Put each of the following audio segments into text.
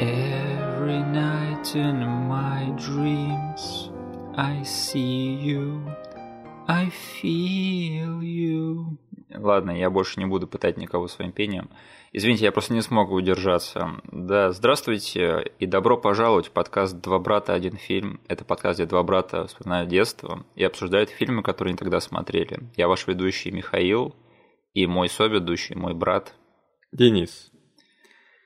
Every night in my dreams I see you, I feel you. Ладно, я больше не буду пытать никого своим пением. Извините, я просто не смог удержаться. Да, здравствуйте и добро пожаловать в подкаст «Два брата, один фильм». Это подкаст, где два брата вспоминают детство и обсуждают фильмы, которые они тогда смотрели. Я ваш ведущий Михаил и мой соведущий, мой брат Денис.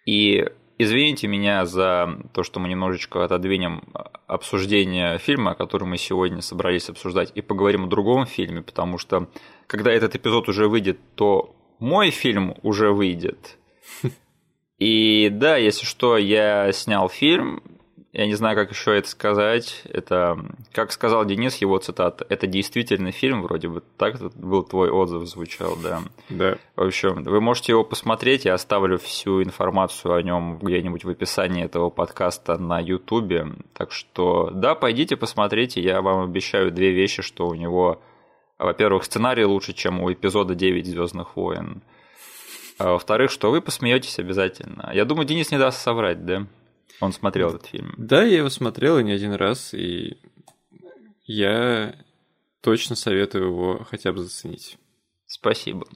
И Извините меня за то, что мы немножечко отодвинем обсуждение фильма, который мы сегодня собрались обсуждать, и поговорим о другом фильме, потому что когда этот эпизод уже выйдет, то мой фильм уже выйдет. И да, если что, я снял фильм, я не знаю, как еще это сказать. Это, как сказал Денис, его цитата, это действительно фильм, вроде бы так был твой отзыв звучал, да. Да. В общем, вы можете его посмотреть, я оставлю всю информацию о нем где-нибудь в описании этого подкаста на Ютубе. Так что, да, пойдите посмотрите, я вам обещаю две вещи, что у него, во-первых, сценарий лучше, чем у эпизода 9 Звездных войн. А во-вторых, что вы посмеетесь обязательно. Я думаю, Денис не даст соврать, да? Он смотрел этот фильм. Да, я его смотрел и не один раз, и я точно советую его хотя бы заценить. Спасибо.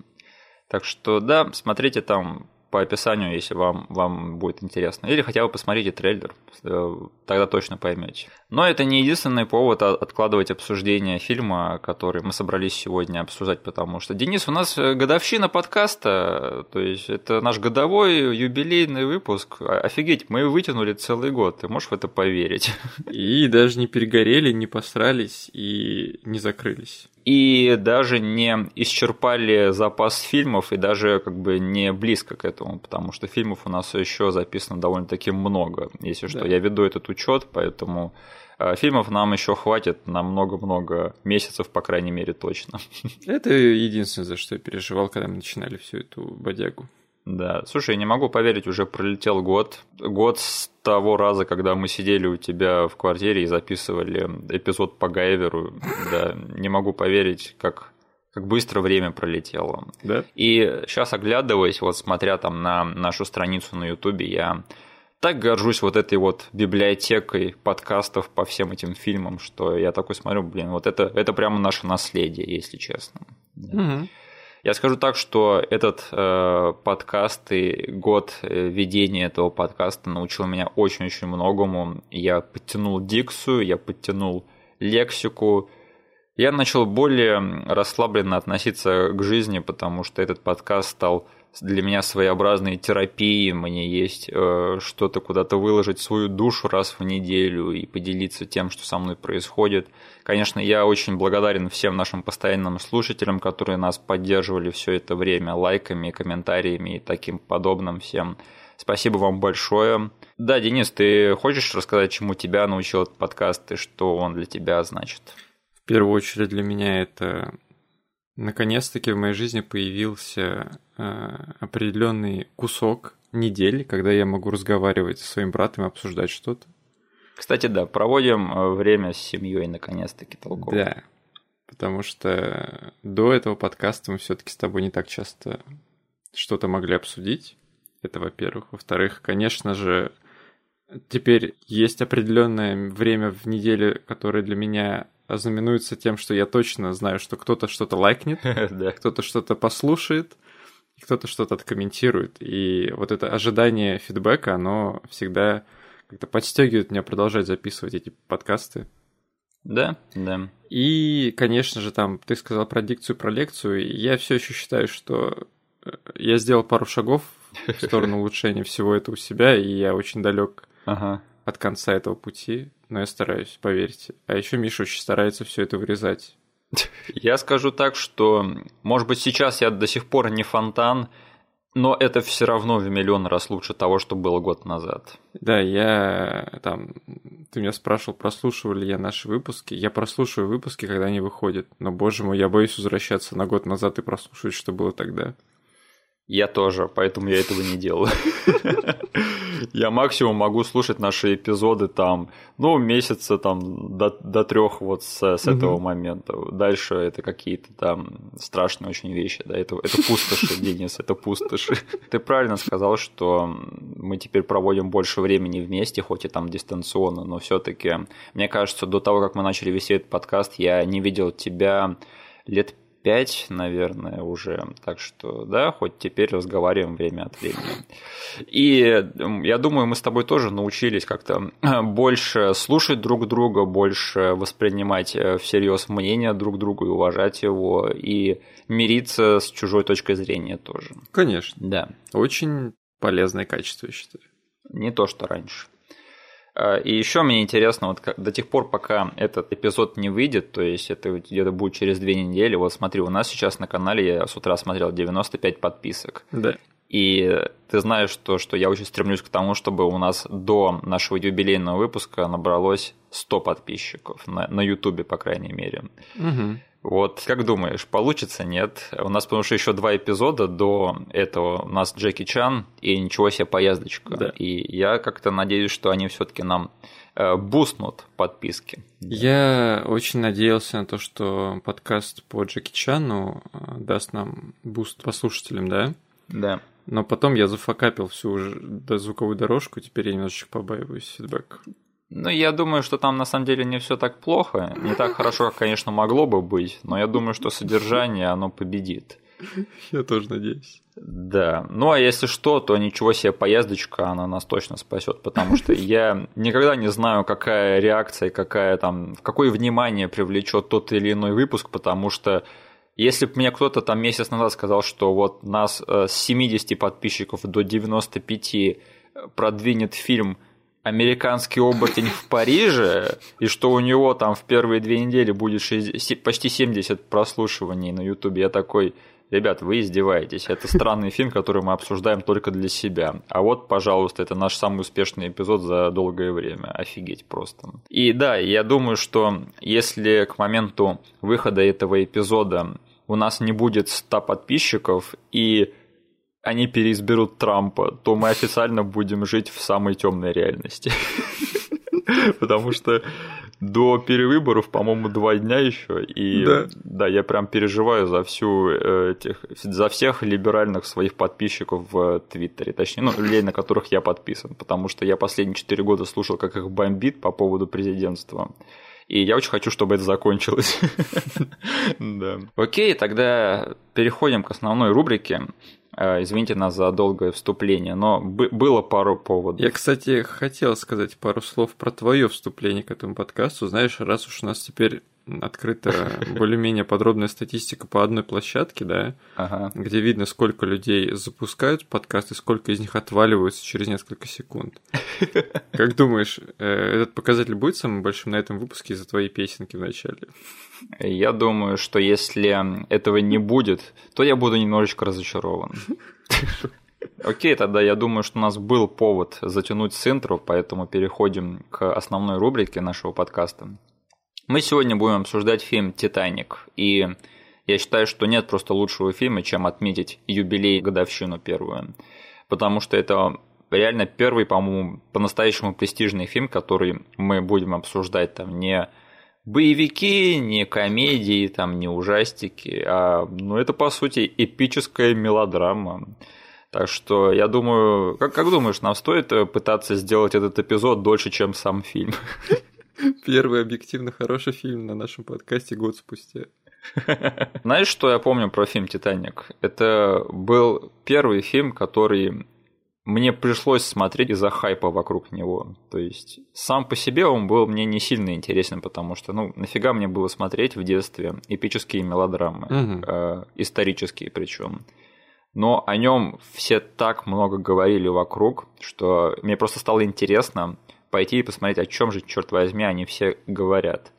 Так что да, смотрите там по описанию, если вам, вам будет интересно. Или хотя бы посмотрите трейлер, э, тогда точно поймете. Но это не единственный повод откладывать обсуждение фильма, который мы собрались сегодня обсуждать, потому что, Денис, у нас э, годовщина подкаста, то есть это наш годовой юбилейный выпуск. Офигеть, мы вытянули целый год, ты можешь в это поверить? И даже не перегорели, не посрались и не закрылись и даже не исчерпали запас фильмов и даже как бы не близко к этому, потому что фильмов у нас еще записано довольно-таки много, если что. Да. Я веду этот учет, поэтому э, фильмов нам еще хватит на много-много месяцев, по крайней мере, точно. Это единственное, за что я переживал, когда мы начинали всю эту бодягу. Да, слушай, я не могу поверить, уже пролетел год. Год с того раза, когда мы сидели у тебя в квартире и записывали эпизод по Гайверу. Да, не могу поверить, как, как быстро время пролетело. Да? И сейчас оглядываясь, вот смотря там на нашу страницу на Ютубе, я так горжусь вот этой вот библиотекой подкастов по всем этим фильмам, что я такой смотрю, блин, вот это, это прямо наше наследие, если честно. Угу. Я скажу так, что этот э, подкаст и год э, ведения этого подкаста научил меня очень-очень многому. Я подтянул дикцию, я подтянул лексику. Я начал более расслабленно относиться к жизни, потому что этот подкаст стал для меня своеобразной терапией. Мне есть э, что-то куда-то выложить свою душу раз в неделю и поделиться тем, что со мной происходит. Конечно, я очень благодарен всем нашим постоянным слушателям, которые нас поддерживали все это время лайками, комментариями и таким подобным всем. Спасибо вам большое. Да, Денис, ты хочешь рассказать, чему тебя научил этот подкаст и что он для тебя значит? В первую очередь для меня это наконец-таки в моей жизни появился э, определенный кусок недели, когда я могу разговаривать со своим братом и обсуждать что-то. Кстати, да, проводим э, время с семьей наконец-таки толково. Да, потому что до этого подкаста мы все-таки с тобой не так часто что-то могли обсудить. Это, во-первых. Во-вторых, конечно же, теперь есть определенное время в неделе, которое для меня знаменуется тем, что я точно знаю, что кто-то что-то лайкнет, кто-то что-то послушает, кто-то что-то откомментирует. И вот это ожидание фидбэка, оно всегда как-то подстегивает меня продолжать записывать эти подкасты. Да, да. И, конечно же, там ты сказал про дикцию, про лекцию. И я все еще считаю, что э, я сделал пару шагов в сторону улучшения всего этого у себя, и я очень далек ага. от конца этого пути, но я стараюсь, поверьте. А еще Миша очень старается все это вырезать. Я скажу так, что, может быть, сейчас я до сих пор не фонтан, но это все равно в миллион раз лучше того, что было год назад. Да, я там... Ты меня спрашивал, прослушивал ли я наши выпуски. Я прослушиваю выпуски, когда они выходят. Но, боже мой, я боюсь возвращаться на год назад и прослушивать, что было тогда. Я тоже, поэтому я этого не делаю. Я максимум могу слушать наши эпизоды там, ну, месяца там до, до трех вот с, с этого момента. Дальше это какие-то там страшные очень вещи, да, это, это пустоши, Денис, это пустоши. Ты правильно сказал, что мы теперь проводим больше времени вместе, хоть и там дистанционно, но все таки мне кажется, до того, как мы начали вести этот подкаст, я не видел тебя лет 5, наверное, уже. Так что, да, хоть теперь разговариваем время от времени. И я думаю, мы с тобой тоже научились как-то больше слушать друг друга, больше воспринимать э, всерьез мнение друг друга и уважать его, и мириться с чужой точкой зрения тоже. Конечно. Да. Очень полезное качество, я считаю. Не то, что раньше. А, и еще мне интересно, вот до тех пор, пока этот эпизод не выйдет, то есть это где-то будет через две недели, вот смотри, у нас сейчас на канале, я с утра смотрел 95 подписок. Да. И ты знаешь, то, что я очень стремлюсь к тому, чтобы у нас до нашего юбилейного выпуска набралось 100 подписчиков на, на YouTube, по крайней мере. Угу. Вот, как думаешь, получится, нет? У нас, потому что еще два эпизода до этого у нас Джеки Чан и ничего себе поездочка. Да. И я как-то надеюсь, что они все-таки нам э, бустнут подписки. Я очень надеялся на то, что подкаст по Джеки Чану э, даст нам буст по слушателям, да? Да. Но потом я зафакапил всю уже звуковую дорожку, теперь я немножечко побаиваюсь фидбэк. Ну, я думаю, что там на самом деле не все так плохо. Не так хорошо, как, конечно, могло бы быть, но я думаю, что содержание, оно победит. Я тоже надеюсь. Да. Ну а если что, то ничего себе поездочка, она нас точно спасет, потому что я никогда не знаю, какая реакция, какая там, какое внимание привлечет тот или иной выпуск, потому что если бы мне кто-то там месяц назад сказал, что вот нас э, с 70 подписчиков до 95 продвинет фильм американский оборотень в Париже, и что у него там в первые две недели будет 60, почти 70 прослушиваний на Ютубе. Я такой, ребят, вы издеваетесь. Это странный фильм, который мы обсуждаем только для себя. А вот, пожалуйста, это наш самый успешный эпизод за долгое время. Офигеть просто. И да, я думаю, что если к моменту выхода этого эпизода у нас не будет 100 подписчиков и они переизберут Трампа, то мы официально будем жить в самой темной реальности. Потому что до перевыборов, по-моему, два дня еще. И да. да, я прям переживаю за всю э, этих, за всех либеральных своих подписчиков в Твиттере. Точнее, ну, людей, на которых я подписан. Потому что я последние четыре года слушал, как их бомбит по поводу президентства. И я очень хочу, чтобы это закончилось. Окей, тогда переходим к основной рубрике. Э, извините нас за долгое вступление, но было пару поводов. Я, кстати, хотел сказать пару слов про твое вступление к этому подкасту. Знаешь, раз уж у нас теперь открыта более-менее подробная статистика по одной площадке, да, ага. где видно, сколько людей запускают подкасты, сколько из них отваливаются через несколько секунд. Как думаешь, э, этот показатель будет самым большим на этом выпуске из-за твоей песенки в начале? Я думаю, что если этого не будет, то я буду немножечко разочарован. Окей, тогда я думаю, что у нас был повод затянуть с интро, поэтому переходим к основной рубрике нашего подкаста. Мы сегодня будем обсуждать фильм «Титаник», и я считаю, что нет просто лучшего фильма, чем отметить юбилей, годовщину первую, потому что это реально первый, по-моему, по-настоящему престижный фильм, который мы будем обсуждать там не боевики, не комедии, там, не ужастики, а ну, это, по сути, эпическая мелодрама. Так что я думаю, как, как думаешь, нам стоит пытаться сделать этот эпизод дольше, чем сам фильм? Первый объективно хороший фильм на нашем подкасте год спустя. Знаешь, что я помню про фильм «Титаник»? Это был первый фильм, который мне пришлось смотреть из-за хайпа вокруг него. То есть сам по себе он был мне не сильно интересен, потому что, ну, нафига мне было смотреть в детстве эпические мелодрамы, угу. э, исторические причем. Но о нем все так много говорили вокруг, что мне просто стало интересно, пойти и посмотреть, о чем же, черт возьми, они все говорят.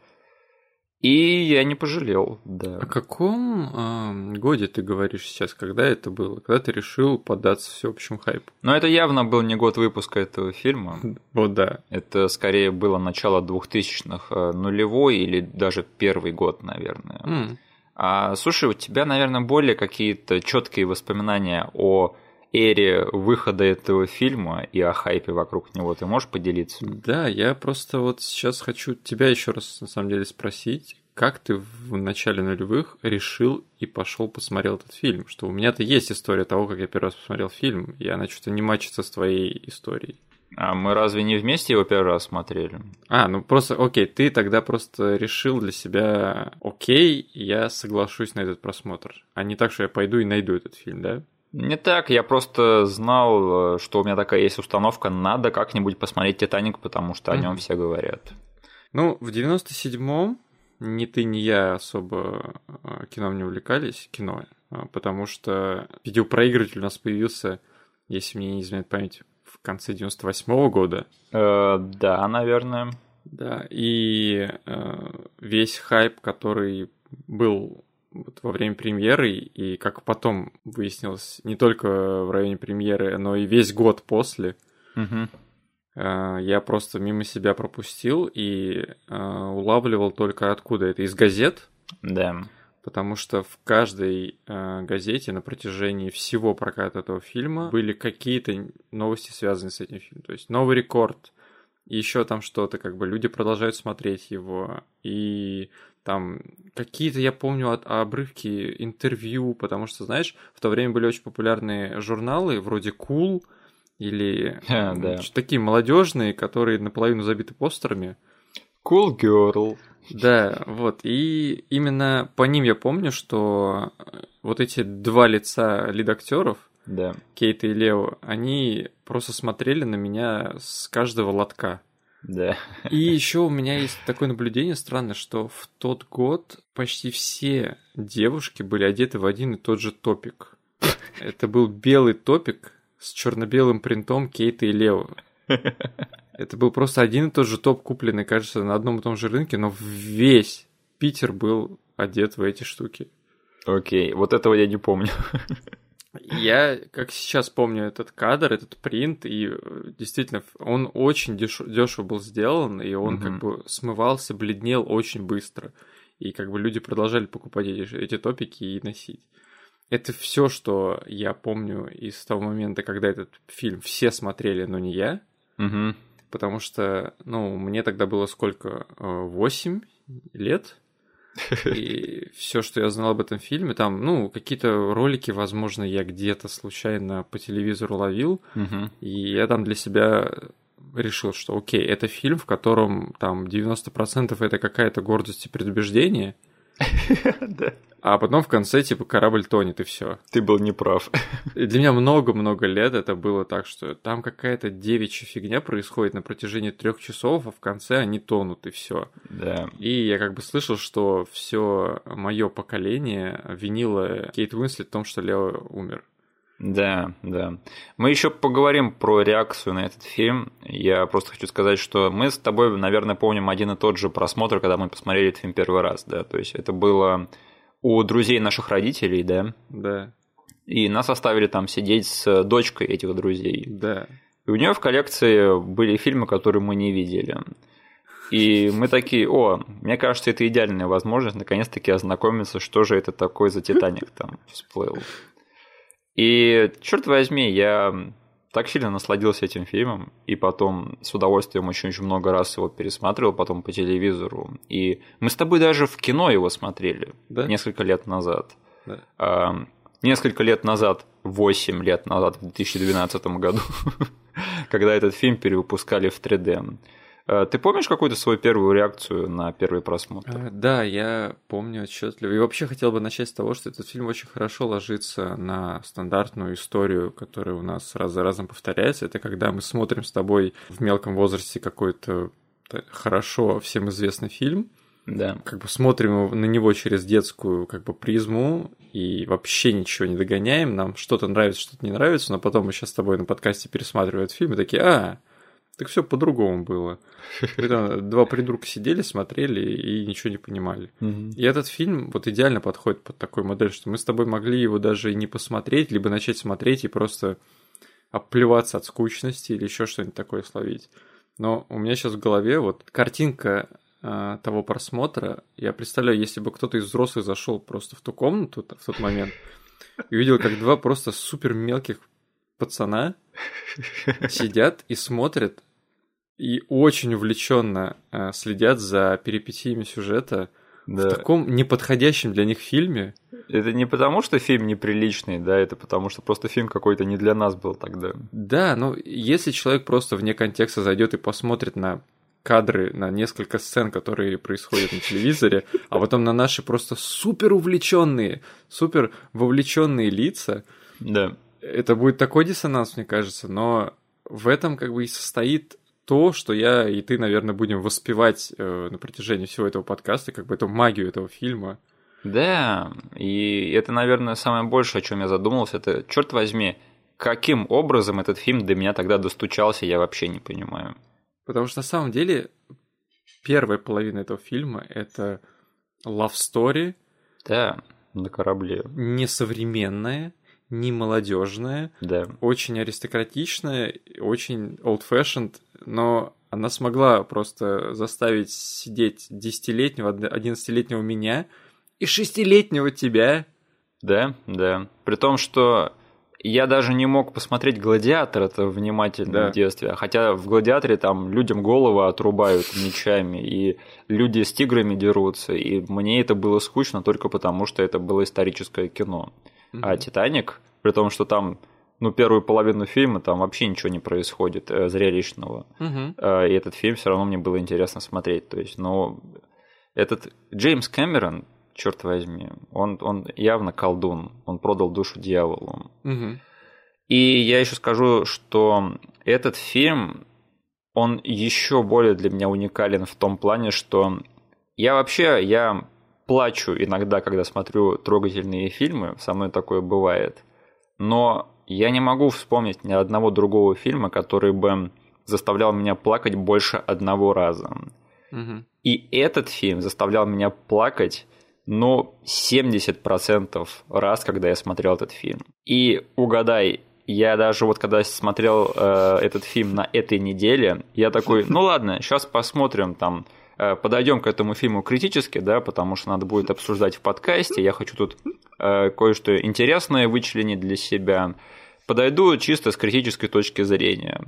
И я не пожалел, да. О каком э, годе ты говоришь сейчас, когда это было? Когда ты решил поддаться всеобщему хайпу? Ну, это явно был не год выпуска этого фильма. Вот да. Это скорее было начало 2000-х, э, нулевой или даже первый год, наверное. Mm. А, слушай, у тебя, наверное, более какие-то четкие воспоминания о эре выхода этого фильма и о хайпе вокруг него. Ты можешь поделиться? Да, я просто вот сейчас хочу тебя еще раз на самом деле спросить, как ты в начале нулевых решил и пошел посмотрел этот фильм? Что у меня-то есть история того, как я первый раз посмотрел фильм, и она что-то не мачится с твоей историей. А мы разве не вместе его первый раз смотрели? А, ну просто, окей, ты тогда просто решил для себя, окей, я соглашусь на этот просмотр, а не так, что я пойду и найду этот фильм, да? Не так, я просто знал, э, что у меня такая есть установка, надо как-нибудь посмотреть «Титаник», потому что о нем mm-hmm. все говорят. Ну, в 97-м ни ты, ни я особо э, кином не увлекались, кино, э, потому что видеопроигрыватель у нас появился, если мне не изменяет память, в конце 98-го года. Э, да, наверное. Да, и э, весь хайп, который был вот во время премьеры, и как потом выяснилось, не только в районе премьеры, но и весь год после, угу. э, я просто мимо себя пропустил и э, улавливал только откуда это, из газет. Да потому что в каждой э, газете на протяжении всего проката этого фильма были какие-то новости, связанные с этим фильмом. То есть новый рекорд, еще там что-то, как бы люди продолжают смотреть его, и там какие-то, я помню, от, обрывки интервью, потому что, знаешь, в то время были очень популярные журналы вроде Cool или да. такие молодежные, которые наполовину забиты постерами. Cool Girl. Да, вот. И именно по ним я помню, что вот эти два лица лид-актеров, да. Кейт и Лео, они просто смотрели на меня с каждого лотка. Да. И еще у меня есть такое наблюдение странное, что в тот год почти все девушки были одеты в один и тот же топик. Это был белый топик с черно-белым принтом Кейта и Лео. Это был просто один и тот же топ, купленный, кажется, на одном и том же рынке, но весь Питер был одет в эти штуки. Окей, вот этого я не помню. Я, как сейчас помню этот кадр, этот принт, и э, действительно, он очень дешево был сделан, и он mm-hmm. как бы смывался, бледнел очень быстро. И как бы люди продолжали покупать эти, эти топики и носить. Это все, что я помню из того момента, когда этот фильм все смотрели, но не я. Угу потому что, ну, мне тогда было сколько? восемь лет. И все, что я знал об этом фильме, там, ну, какие-то ролики, возможно, я где-то случайно по телевизору ловил, угу. и я там для себя решил, что окей, это фильм, в котором там 90% это какая-то гордость и предубеждение, А потом в конце, типа, корабль тонет, и все. Ты был неправ. Для меня много-много лет это было так, что там какая-то девичья фигня происходит на протяжении трех часов, а в конце они тонут, и все. Да. И я как бы слышал, что все мое поколение винило Кейт Уинслет в том, что Лео умер. Да, да. Мы еще поговорим про реакцию на этот фильм. Я просто хочу сказать, что мы с тобой, наверное, помним один и тот же просмотр, когда мы посмотрели этот фильм первый раз, да. То есть это было у друзей наших родителей, да. Да. И нас оставили там сидеть с дочкой этих друзей. Да. И у нее в коллекции были фильмы, которые мы не видели. И мы такие, о, мне кажется, это идеальная возможность наконец-таки ознакомиться, что же это такое за Титаник там всплыл. И, черт возьми, я так сильно насладился этим фильмом, и потом с удовольствием очень-очень много раз его пересматривал, потом по телевизору. И мы с тобой даже в кино его смотрели да? несколько лет назад. Да. А, несколько лет назад, 8 лет назад, в 2012 году, когда этот фильм перевыпускали в 3D. Э, ты помнишь какую-то свою первую реакцию на первый просмотр? Э, да, я помню отчетливо. И вообще хотел бы начать с того, что этот фильм очень хорошо ложится на стандартную историю, которая у нас раз за разом повторяется. Это когда мы смотрим с тобой в мелком возрасте какой-то хорошо всем известный фильм, да. Как бы смотрим на него через детскую как бы призму и вообще ничего не догоняем. Нам что-то нравится, что-то не нравится, но потом мы сейчас с тобой на подкасте пересматриваем этот фильм и такие, а, так все по-другому было. Два придурка сидели, смотрели и ничего не понимали. И этот фильм вот идеально подходит под такой модель, что мы с тобой могли его даже и не посмотреть, либо начать смотреть и просто оплеваться от скучности или еще что-нибудь такое словить. Но у меня сейчас в голове вот картинка э, того просмотра, я представляю, если бы кто-то из взрослых зашел просто в ту комнату в тот момент и увидел, как два просто супер мелких пацана сидят и смотрят и очень увлеченно э, следят за перипетиями сюжета да. в таком неподходящем для них фильме. Это не потому, что фильм неприличный, да, это потому, что просто фильм какой-то не для нас был тогда. Да, но если человек просто вне контекста зайдет и посмотрит на кадры, на несколько сцен, которые происходят на телевизоре, а потом на наши просто супер увлеченные, супер вовлеченные лица, да. это будет такой диссонанс, мне кажется, но в этом как бы и состоит то, что я и ты, наверное, будем воспевать э, на протяжении всего этого подкаста, как бы эту магию этого фильма. Да, и это, наверное, самое большее, о чем я задумался, это, черт возьми, каким образом этот фильм до меня тогда достучался, я вообще не понимаю. Потому что на самом деле первая половина этого фильма это love story. Да, на корабле. Несовременная, не молодежная, да. очень аристократичная, очень old-fashioned, но она смогла просто заставить сидеть десятилетнего, одиннадцатилетнего меня и шестилетнего тебя. Да, да. При том, что я даже не мог посмотреть «Гладиатор» это внимательно да. в детстве. Хотя в «Гладиаторе» там людям головы отрубают мечами, и люди с тиграми дерутся, и мне это было скучно только потому, что это было историческое кино. Mm-hmm. А «Титаник», при том, что там ну, первую половину фильма там вообще ничего не происходит э, зрелищного. Угу. Э, и этот фильм все равно мне было интересно смотреть. То есть, но этот Джеймс Кэмерон, черт возьми, он, он явно колдун, он продал душу дьяволу. Угу. И я еще скажу, что этот фильм, он еще более для меня уникален в том плане, что я вообще, я плачу иногда, когда смотрю трогательные фильмы, со мной такое бывает. Но я не могу вспомнить ни одного другого фильма, который бы заставлял меня плакать больше одного раза. Угу. И этот фильм заставлял меня плакать, ну, 70% раз, когда я смотрел этот фильм. И угадай, я даже вот когда смотрел э, этот фильм на этой неделе, я такой, ну ладно, сейчас посмотрим там, подойдем к этому фильму критически, да, потому что надо будет обсуждать в подкасте. Я хочу тут э, кое-что интересное вычленить для себя. Подойду чисто с критической точки зрения.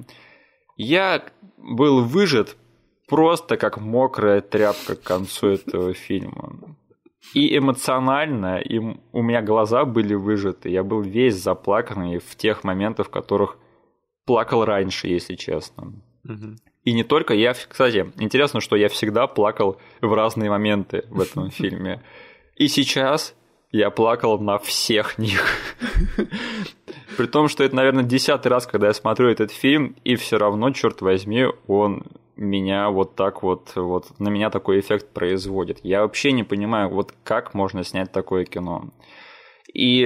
Я был выжат просто как мокрая тряпка к концу этого фильма. И эмоционально, и у меня глаза были выжаты. Я был весь заплаканный в тех моментах, в которых плакал раньше, если честно. Угу. И не только я, кстати, интересно, что я всегда плакал в разные моменты в этом фильме. И сейчас я плакал на всех них. При том, что это, наверное, десятый раз, когда я смотрю этот фильм, и все равно, черт возьми, он меня вот так вот, вот на меня такой эффект производит. Я вообще не понимаю, вот как можно снять такое кино. И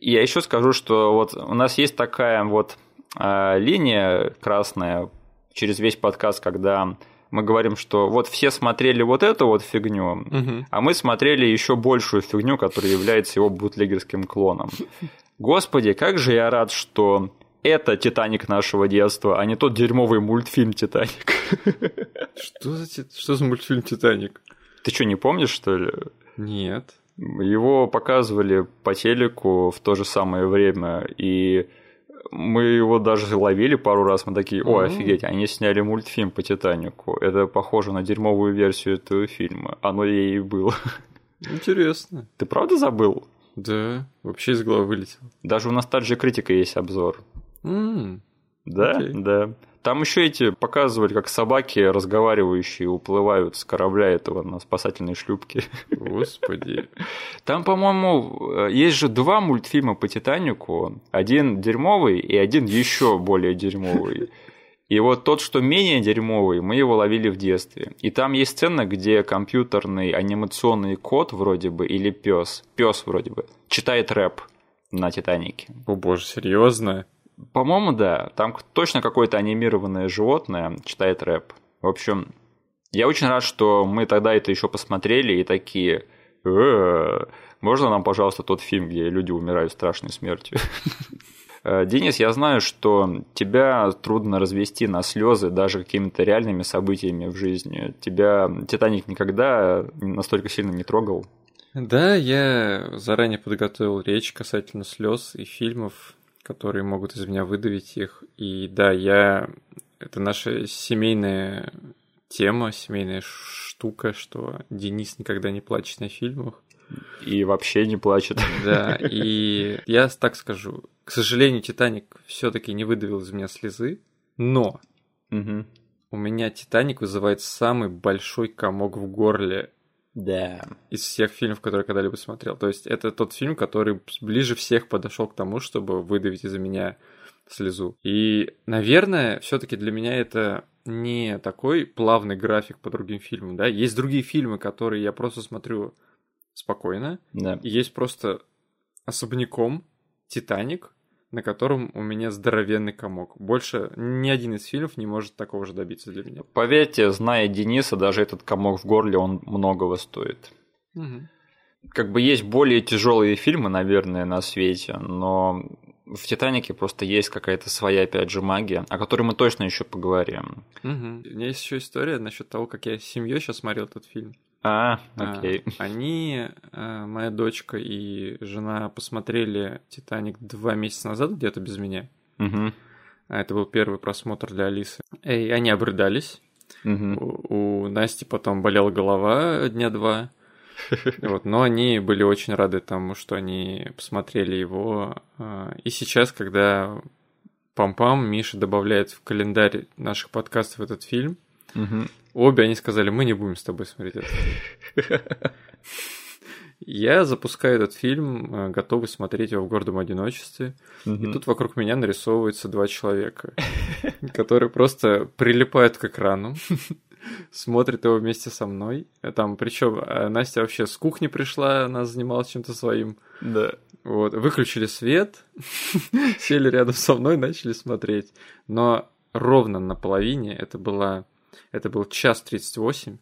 я еще скажу, что вот у нас есть такая вот э, линия красная через весь подкаст, когда мы говорим, что вот все смотрели вот эту вот фигню, угу. а мы смотрели еще большую фигню, которая является его бутлегерским клоном. Господи, как же я рад, что это Титаник нашего детства, а не тот дерьмовый мультфильм Титаник. Что за, что за мультфильм Титаник? Ты что, не помнишь, что ли? Нет. Его показывали по телеку в то же самое время, и мы его даже ловили пару раз, мы такие, о, офигеть, они сняли мультфильм по Титанику. Это похоже на дерьмовую версию этого фильма. Оно ей и было. Интересно. Ты правда забыл? Да, вообще из головы вылетел. Даже у Ностальжи Критика есть обзор. Mm. Да, okay. да. Там еще эти показывали, как собаки разговаривающие уплывают с корабля этого на спасательной шлюпке. Господи. Там, по-моему, есть же два мультфильма по Титанику. Один дерьмовый и один еще более дерьмовый. И вот тот, что менее дерьмовый, мы его ловили в детстве. И там есть сцена, где компьютерный анимационный кот вроде бы, или пес, пес вроде бы, читает рэп на Титанике. О боже, серьезно? По-моему, да. Там точно какое-то анимированное животное читает рэп. В общем, я очень рад, что мы тогда это еще посмотрели и такие... «Э, можно нам, пожалуйста, тот фильм, где люди умирают страшной смертью? Э, Денис, я знаю, что тебя трудно развести на слезы даже какими-то реальными событиями в жизни. Тебя Титаник никогда настолько сильно не трогал? Да, я заранее подготовил речь касательно слез и фильмов, которые могут из меня выдавить их. И да, я... Это наша семейная тема, семейная штука, что Денис никогда не плачет на фильмах. И вообще не плачет. Да, и я так скажу, к сожалению, Титаник все-таки не выдавил из меня слезы, но Угу. у меня Титаник вызывает самый большой комок в горле Да. из всех фильмов, которые я когда-либо смотрел. То есть это тот фильм, который ближе всех подошел к тому, чтобы выдавить из меня слезу. И, наверное, все-таки для меня это не такой плавный график по другим фильмам, да. Есть другие фильмы, которые я просто смотрю спокойно, Да. и есть просто особняком Титаник, на котором у меня здоровенный комок. Больше ни один из фильмов не может такого же добиться для меня. Поверьте, зная Дениса, даже этот комок в горле, он многого стоит. Как бы есть более тяжелые фильмы, наверное, на свете, но в Титанике просто есть какая-то своя, опять же, магия, о которой мы точно еще поговорим. Мгм. У меня есть еще история насчет того, как я с семьей сейчас смотрел этот фильм. А, А, окей. Они, а, моя дочка и жена посмотрели Титаник два месяца назад где-то без меня. Мгм. А Это был первый просмотр для Алисы. И они обрыдались. Мгм. У, у Насти потом болела голова дня два. Вот, но они были очень рады тому, что они посмотрели его. А, И сейчас, когда Пам-Пам Миша добавляет в календарь наших подкастов этот фильм, Мгм. обе они сказали, мы не будем с тобой смотреть этот фильм. Я запускаю этот фильм, э, готовый смотреть его в гордом одиночестве. И Мгм. тут вокруг меня нарисовываются два человека, которые просто прилипают к экрану, смотрят его вместе со мной. Там, причем Настя вообще с кухни пришла, она занималась чем-то своим. Да. Вот, выключили свет, сели рядом со мной, начали смотреть. Но ровно на половине, это была, это был час 38,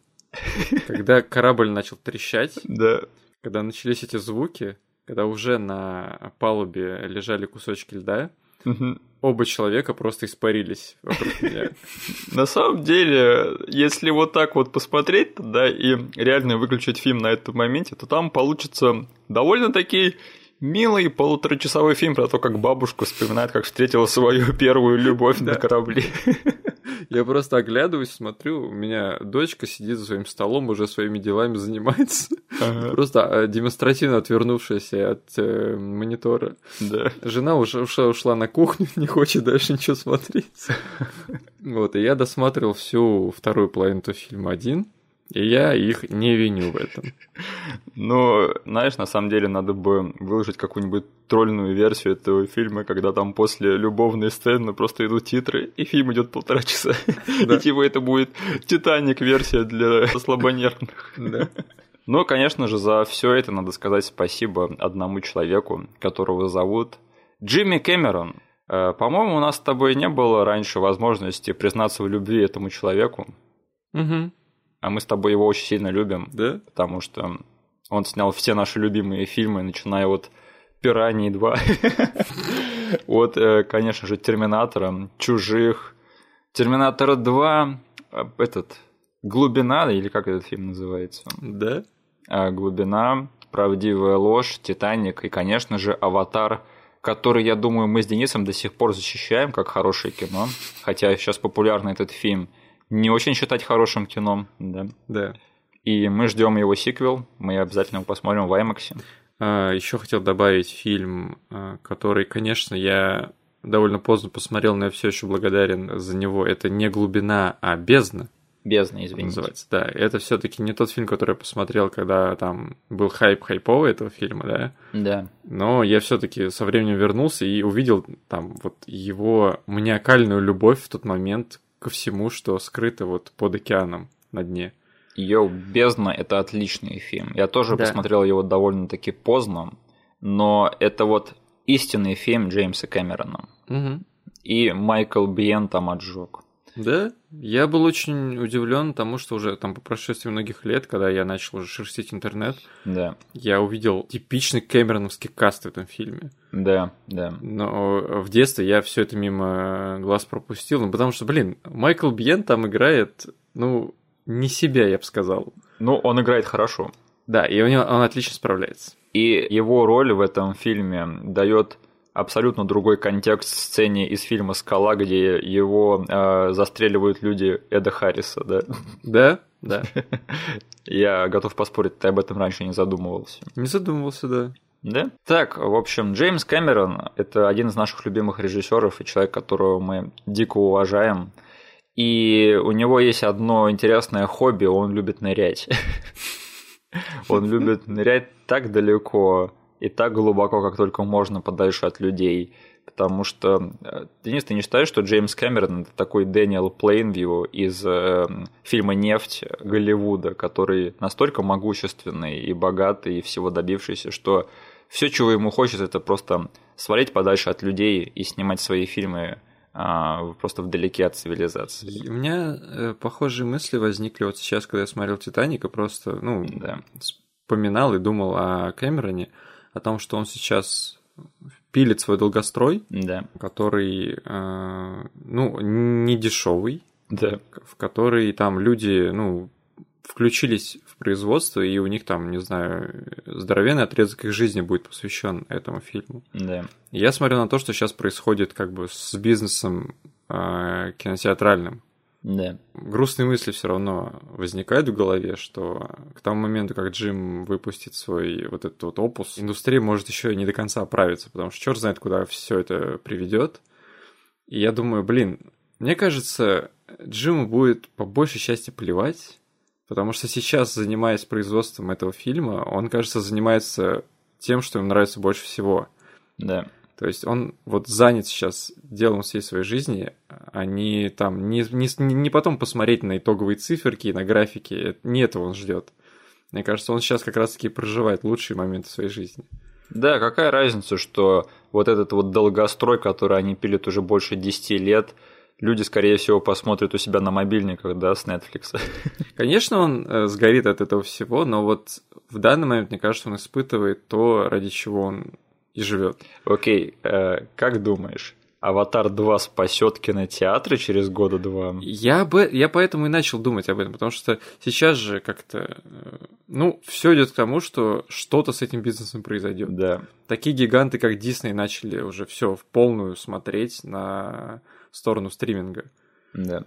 когда корабль начал трещать, Да. когда начались эти звуки, когда уже на палубе лежали кусочки льда, Мгм. оба человека просто испарились вокруг меня. На самом деле, если вот так вот посмотреть, да, и реально выключить фильм на этом моменте, то там получится довольно-таки милый полуторачасовой фильм про то, как бабушка вспоминает, как встретила свою первую любовь на корабле. Я просто оглядываюсь, смотрю, у меня дочка сидит за своим столом, уже своими делами занимается. Ага. Просто э, демонстративно отвернувшаяся от э, монитора. Да. Жена уже ушла, на кухню, не хочет дальше ничего смотреть. Вот, и я досматривал всю вторую половину фильма один, и я их не виню в этом. Ну, знаешь, на самом деле надо бы выложить какую-нибудь тролльную версию этого фильма, когда там после любовной сцены просто идут титры, и фильм идет полтора часа. Да. И типа это будет Титаник-версия для слабонервных. Да. Ну, конечно же, за все это надо сказать спасибо одному человеку, которого зовут Джимми Кэмерон. Э, По-моему, у нас с тобой не было раньше возможности признаться в любви этому человеку, Мгм. А мы с тобой его очень сильно любим, Да? потому что он снял все наши любимые фильмы, начиная от «Пираньи 2», от, э, конечно же, «Терминатора», «Чужих», «Терминатора 2», э, этот, «Глубина», или как этот фильм называется? Да? А, глубина, правдивая ложь, Титаник и, конечно же, Аватар, который, я думаю, мы с Денисом до сих пор защищаем как хорошее кино, хотя сейчас популярный этот фильм не очень считать хорошим кино, да. Да. И мы ждем его сиквел, мы обязательно его посмотрим в IMAX. еще хотел добавить фильм, а, который, конечно, я довольно поздно посмотрел, но я все еще благодарен за него. Это не глубина, а бездна. Бездна, извините. называется. Да, это все-таки не тот фильм, который я посмотрел, когда там был хайп хайповый этого фильма, да. Да. Но я все-таки со временем вернулся и увидел там вот его маниакальную любовь в тот момент ко всему, что скрыто вот под океаном на дне. Йоу, «Бездна» — это отличный фильм. Я тоже Да. посмотрел его довольно-таки поздно, но это вот истинный фильм Джеймса Кэмерона. Угу. И Майкл Биен там отжег. Да, я был очень удивлен тому, что уже там по прошествии многих лет, когда я начал уже шерстить интернет, Да, я увидел типичный Кэмероновский каст в этом фильме. да, да. Но в детстве я все это мимо глаз пропустил, ну потому что, блин, Майкл Бьен там играет, ну, не себя, я бы сказал. Ну, он играет хорошо. Да, и у него он отлично справляется. И его роль в этом фильме дает абсолютно другой контекст сцене из фильма «Скала», где его э, застреливают люди Эда Харриса, да. Да, да. Я готов поспорить, ты об этом раньше не задумывался. Не задумывался, да. Да? Так, в общем, Джеймс Кэмерон – это один из наших любимых режиссеров и человек, которого мы дико уважаем. И у него есть одно интересное хобби – он любит нырять. Он любит нырять так далеко и так глубоко, как только можно, подальше от людей. Потому что, э, Денис, ты не считаешь, что Джеймс Кэмерон это такой Дэниел Плейнвью из э, фильма «Нефть» Голливуда, который настолько могущественный и богатый и всего добившийся, что все, чего ему хочется, это просто свалить подальше от людей и снимать свои фильмы а, просто вдалеке от цивилизации. У меня э, похожие мысли возникли вот сейчас, когда я смотрел «Титаник», и просто, ну, Да. вспоминал и думал о Кэмероне, о том, что он сейчас пилит свой долгострой, Да. который, э, ну, не дешевый, Да. в который там люди, ну, включились в производство, и у них там, не знаю, здоровенный отрезок их жизни будет посвящен этому фильму. Да. Я смотрю на то, что сейчас происходит как бы с бизнесом э, кинотеатральным. Да. Грустные мысли все равно возникают в голове, что к тому моменту, как Джим выпустит свой вот этот вот опус, индустрия может еще не до конца оправиться, потому что черт знает, куда все это приведет. И я думаю, блин, мне кажется, Джиму будет по большей части плевать, потому что сейчас, занимаясь производством этого фильма, он, кажется, занимается тем, что ему нравится больше всего. Да. То есть он вот занят сейчас делом всей своей жизни, а не там, не, не, не потом посмотреть на итоговые циферки, на графики, не этого он ждет. Мне кажется, он сейчас как раз-таки проживает лучшие моменты своей жизни. Да, какая разница, что вот этот вот долгострой, который они пилят уже больше 10 лет, люди, скорее всего, посмотрят у себя на мобильниках, да, с Netflix. Конечно, он э, сгорит от этого всего, но вот в данный момент, мне кажется, он испытывает то, ради чего он и живет. Окей, э, как думаешь, Аватар 2 спасет кинотеатры через года два? Я, бы, я поэтому и начал думать об этом, потому что сейчас же как-то, э, ну, все идет к тому, что что-то с этим бизнесом произойдет. Да, Такие гиганты, как Дисней, начали уже все в полную смотреть на сторону стриминга. да.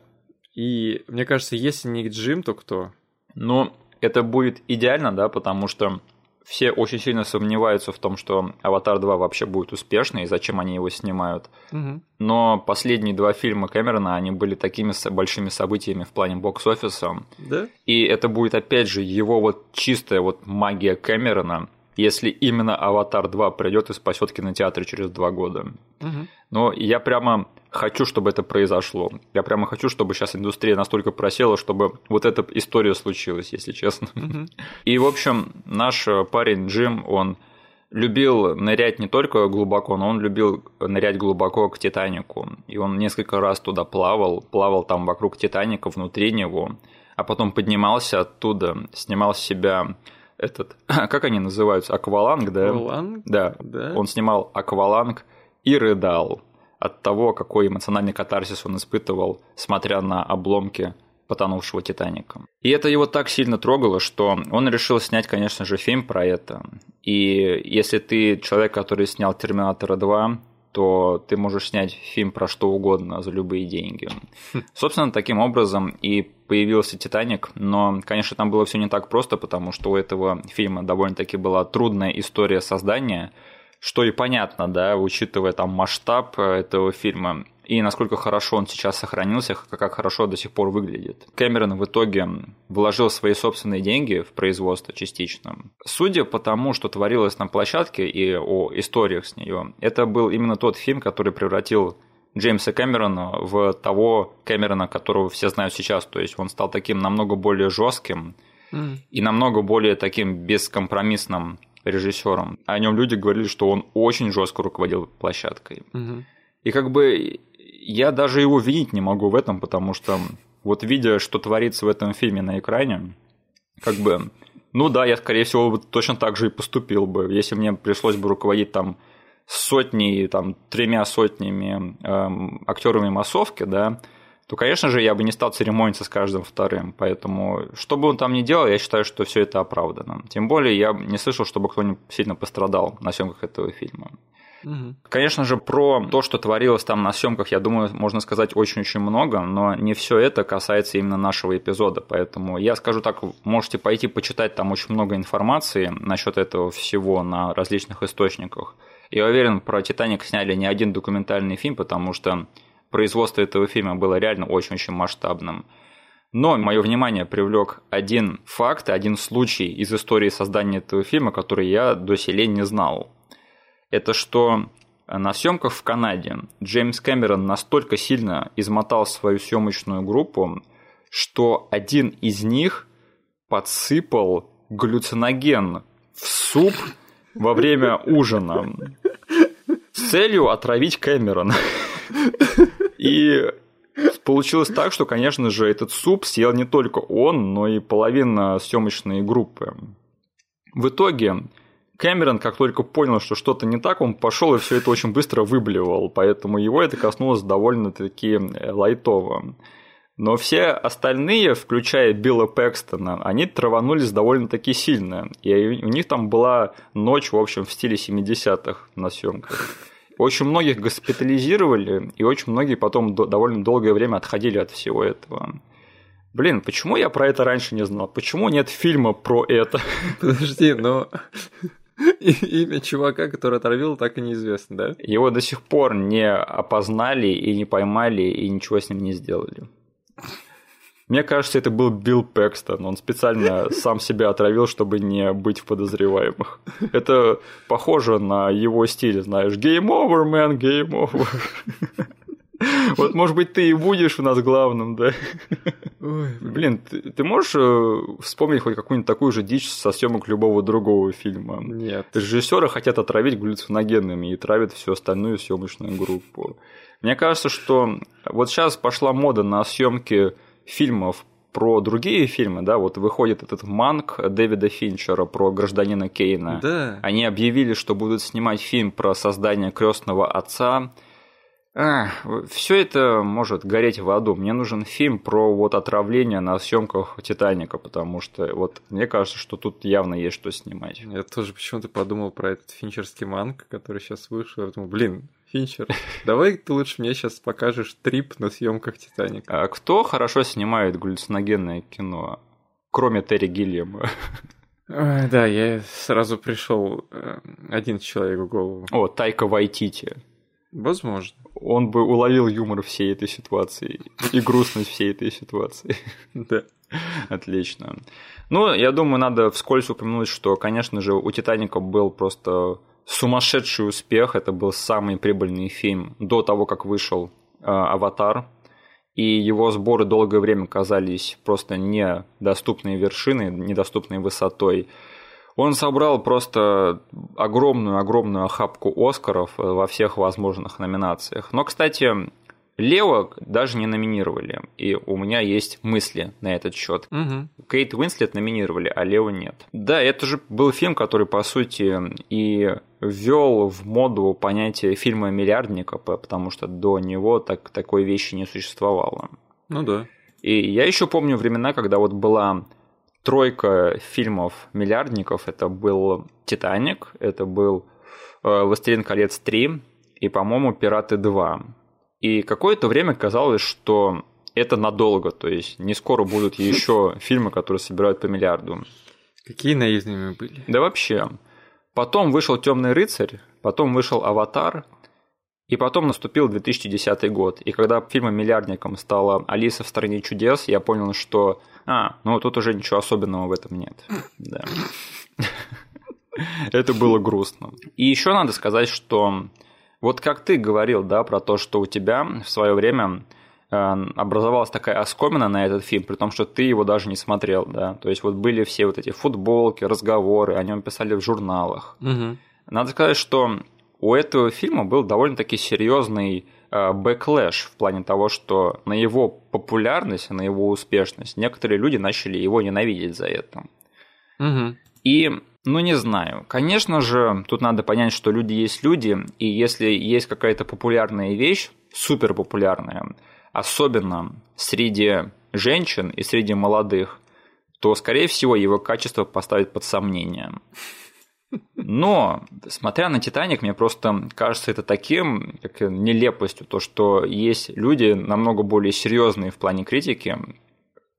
И мне кажется, если не Джим, то кто? Ну, это будет идеально, да, потому что все очень сильно сомневаются в том, что Аватар 2 вообще будет успешный и зачем они его снимают. Но последние два фильма Кэмерона, они были такими большими событиями в плане бокс-офиса. Да? И это будет, опять же, его вот чистая вот магия Кэмерона, если именно «Аватар 2» придет и спасет кинотеатры через два года. Но я прямо хочу, чтобы это произошло. Я прямо хочу, чтобы сейчас индустрия настолько просела, чтобы вот эта история случилась, если честно. И, в общем, наш э, парень Джим, он любил нырять не только глубоко, но он любил нырять глубоко к Титанику. И он несколько раз туда плавал, плавал там вокруг Титаника, внутри него, а потом поднимался оттуда, снимал с себя этот, как они называются, акваланг, да? Акваланг? Да. Да. Он снимал акваланг и рыдал от того, какой эмоциональный катарсис он испытывал, смотря на обломки потонувшего Титаника. И это его так сильно трогало, что он решил снять, конечно же, фильм про это. И если ты человек, который снял «Терминатора 2», то ты можешь снять фильм про что угодно за любые деньги. Собственно, таким образом и появился «Титаник», но, конечно, там было все не так просто, потому что у этого фильма довольно-таки была трудная история создания, что и понятно, да, учитывая там масштаб э, этого фильма и насколько хорошо он сейчас сохранился, как хорошо до сих пор выглядит. Кэмерон в итоге вложил свои собственные деньги в производство частично. Судя по тому, что творилось на площадке и о историях с нее, это был именно тот фильм, который превратил Джеймса Кэмерона в того Кэмерона, которого все знают сейчас. То есть он стал таким намного более жестким и намного более таким бескомпромиссным режиссером. О нем люди говорили, что он очень жестко руководил площадкой. И как бы я даже его винить не могу в этом, потому что вот видя, что творится в этом фильме на экране, как бы, ну да, я, скорее всего, точно так же и поступил бы, если мне пришлось бы руководить там сотней, там, тремя сотнями эм, актерами массовки, да, то, конечно же, я бы не стал церемониться с каждым вторым. Поэтому, что бы он там ни делал, я считаю, что все это оправдано. Тем более, я не слышал, чтобы кто-нибудь сильно пострадал на съемках этого фильма. Угу. Конечно же, про то, что творилось там на съемках, я думаю, можно сказать очень-очень много, но не все это касается именно нашего эпизода. Поэтому я скажу так, можете пойти почитать там очень много информации насчет этого всего на различных источниках. Я уверен, про Титаник сняли не один документальный фильм, потому что производство этого фильма было реально очень-очень масштабным. Но мое внимание привлек один факт, один случай из истории создания этого фильма, который я до сих не знал. Это что на съемках в Канаде Джеймс Кэмерон настолько сильно измотал свою съемочную группу, что один из них подсыпал глюциноген в суп во время ужина с целью отравить Кэмерона. И получилось так, что, конечно же, этот суп съел не только он, но и половина съемочной группы. В итоге Кэмерон, как только понял, что что-то не так, он пошел и все это очень быстро выблевал, поэтому его это коснулось довольно-таки э, лайтово. Но все остальные, включая Билла Пэкстона, они траванулись довольно-таки сильно. И у них там была ночь, в общем, в стиле 70-х на съемках. Очень многих госпитализировали, и очень многие потом довольно долгое время отходили от всего этого. Блин, почему я про это раньше не знал? Почему нет фильма про это? Подожди, но имя чувака, который отравил, так и неизвестно, да? Его до сих пор не опознали и не поймали, и ничего с ним не сделали. Мне кажется, это был Билл Пэкстон. Он специально сам себя отравил, чтобы не быть в подозреваемых. Это похоже на его стиль, знаешь. Game over, man, game over. Вот, может быть, ты и будешь у нас главным, да? Ой, блин, ты, ты можешь э, вспомнить хоть какую-нибудь такую же дичь со съемок любого другого фильма? Нет. Режиссеры хотят отравить глюциногенными и травят всю остальную съемочную группу. Мне кажется, что вот сейчас пошла мода на съемки фильмов про другие фильмы, да, вот выходит этот Манк Дэвида Финчера про гражданина Кейна. Да. Они объявили, что будут снимать фильм про создание крестного отца. А, все это может гореть в аду. Мне нужен фильм про вот отравление на съемках Титаника, потому что вот мне кажется, что тут явно есть что снимать. Я тоже почему-то подумал про этот финчерский манк, который сейчас вышел. Я думал, блин, Финчер, давай ты лучше мне сейчас покажешь трип на съемках Титаника. А кто хорошо снимает галлюциногенное кино, кроме Терри Гиллиама? Да, я сразу пришел э, один человек в голову. О, Тайка Вайтити. Возможно. Он бы уловил юмор всей этой ситуации и грустность всей этой ситуации. Да. Отлично. Ну, я думаю, надо вскользь упомянуть, что, конечно же, у Титаника был просто сумасшедший успех. Это был самый прибыльный фильм до того, как вышел э, «Аватар». И его сборы долгое время казались просто недоступной вершиной, недоступной высотой. Он собрал просто огромную-огромную охапку Оскаров во всех возможных номинациях. Но, кстати, Лео даже не номинировали, и у меня есть мысли на этот счет. Угу. Кейт Уинслет номинировали, а Лео нет. Да, это же был фильм, который, по сути, и ввел в моду понятие фильма миллиардника, потому что до него так, такой вещи не существовало. Ну да. И я еще помню времена, когда вот была тройка фильмов миллиардников. Это был Титаник, это был э, Властелин колец 3 и, по-моему, Пираты 2. И какое-то время казалось, что это надолго, то есть не скоро будут еще фильмы, которые собирают по миллиарду. Какие наивными мы были. Да вообще. Потом вышел Темный рыцарь, потом вышел Аватар, и потом наступил 2010 год. И когда фильмом миллиардником стала Алиса в стране чудес, я понял, что а, ну тут уже ничего особенного в этом нет. Да. Это было грустно. И еще надо сказать, что вот как ты говорил, да, про то, что у тебя в свое время э, образовалась такая оскомина на этот фильм, при том, что ты его даже не смотрел, да. То есть вот были все вот эти футболки, разговоры, о нем писали в журналах. Угу. Надо сказать, что у этого фильма был довольно-таки серьезный э, backlash в плане того, что на его популярность, на его успешность некоторые люди начали его ненавидеть за это. Угу. И, ну не знаю, конечно же, тут надо понять, что люди есть люди, и если есть какая-то популярная вещь, супер популярная, особенно среди женщин и среди молодых, то, скорее всего, его качество поставит под сомнение. Но, смотря на «Титаник», мне просто кажется это таким, как нелепостью, то, что есть люди намного более серьезные в плане критики,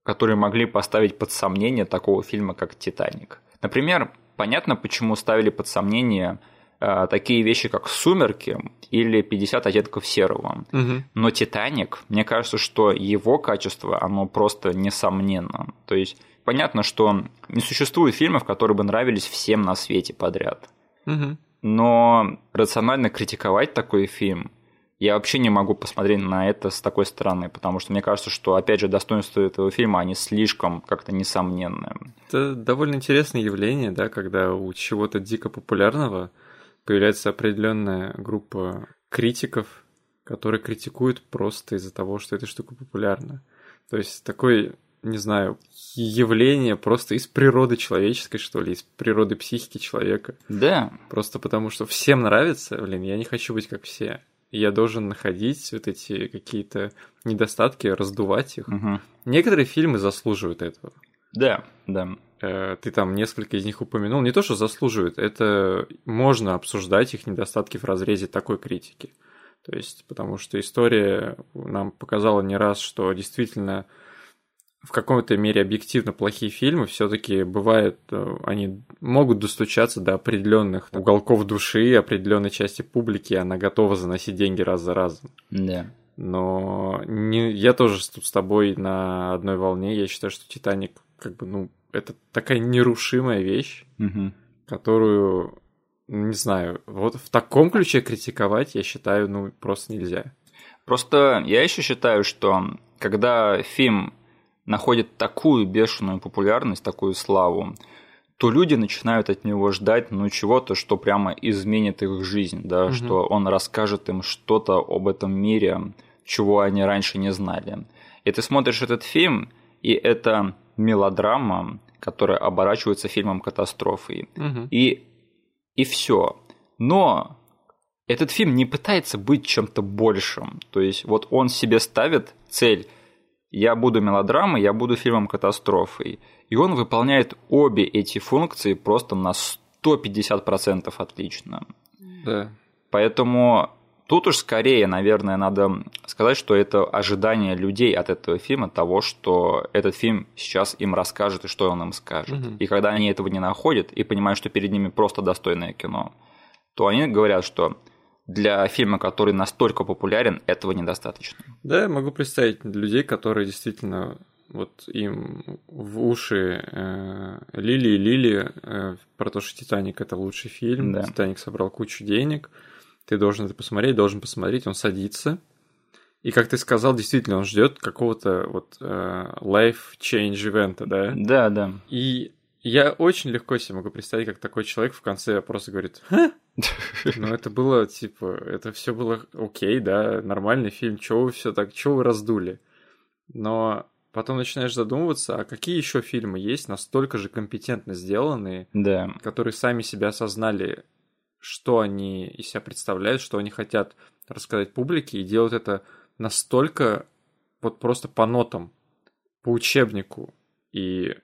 которые могли поставить под сомнение такого фильма, как «Титаник». Например, понятно, почему ставили под сомнение э, такие вещи, как «Сумерки» или «50 оттенков серого». Угу. Но «Титаник», мне кажется, что его качество, оно просто несомненно. То есть понятно, что не существует фильмов, которые бы нравились всем на свете подряд. Угу. Но рационально критиковать такой фильм я вообще не могу посмотреть на это с такой стороны, потому что мне кажется, что, опять же, достоинства этого фильма, они слишком как-то несомненные. Это довольно интересное явление, да, когда у чего-то дико популярного появляется определенная группа критиков, которые критикуют просто из-за того, что эта штука популярна. То есть такой не знаю, явление просто из природы человеческой, что ли, из природы психики человека. Да. Просто потому, что всем нравится, блин, я не хочу быть как все. Я должен находить вот эти какие-то недостатки, раздувать их. Угу. Некоторые фильмы заслуживают этого. Да, да. Э, ты там несколько из них упомянул. Не то, что заслуживают, это можно обсуждать их недостатки в разрезе такой критики. То есть, потому что история нам показала не раз, что действительно в какой-то мере объективно плохие фильмы, все-таки бывает, э, они могут достучаться до определенных уголков души, определенной части публики, она готова заносить деньги раз за разом. Да. Но не, я тоже тут с тобой на одной волне. Я считаю, что Титаник, как бы, ну, это такая нерушимая вещь, угу. которую, не знаю, вот в таком ключе критиковать, я считаю, ну, просто нельзя. Просто я еще считаю, что когда фильм находит такую бешеную популярность, такую славу, то люди начинают от него ждать ну чего-то, что прямо изменит их жизнь, да, угу. что он расскажет им что-то об этом мире, чего они раньше не знали. И ты смотришь этот фильм, и это мелодрама, которая оборачивается фильмом катастрофой. Угу. И, и все. Но этот фильм не пытается быть чем-то большим. То есть вот он себе ставит цель я буду мелодрамой, я буду фильмом катастрофой. И он выполняет обе эти функции просто на 150% отлично. Да. Поэтому тут уж скорее, наверное, надо сказать, что это ожидание людей от этого фильма, того, что этот фильм сейчас им расскажет и что он им скажет. Угу. И когда они этого не находят и понимают, что перед ними просто достойное кино, то они говорят, что для фильма, который настолько популярен, этого недостаточно. Да, я могу представить людей, которые действительно вот им в уши э, лили и лили э, про то, что Титаник это лучший фильм, Да. Титаник собрал кучу денег, ты должен это посмотреть, должен посмотреть, он садится. И как ты сказал, действительно, он ждет какого-то вот э, life change ивента, да? Да, да. И я очень легко себе могу представить, как такой человек в конце просто говорит, «Ха?» Ну, это было, типа, это все было окей, да, нормальный фильм, чего вы все так, чего вы раздули? Но потом начинаешь задумываться, а какие еще фильмы есть настолько же компетентно сделанные, Да. которые сами себя осознали, что они из себя представляют, что они хотят рассказать публике, и делают это настолько вот просто по нотам, по учебнику, и,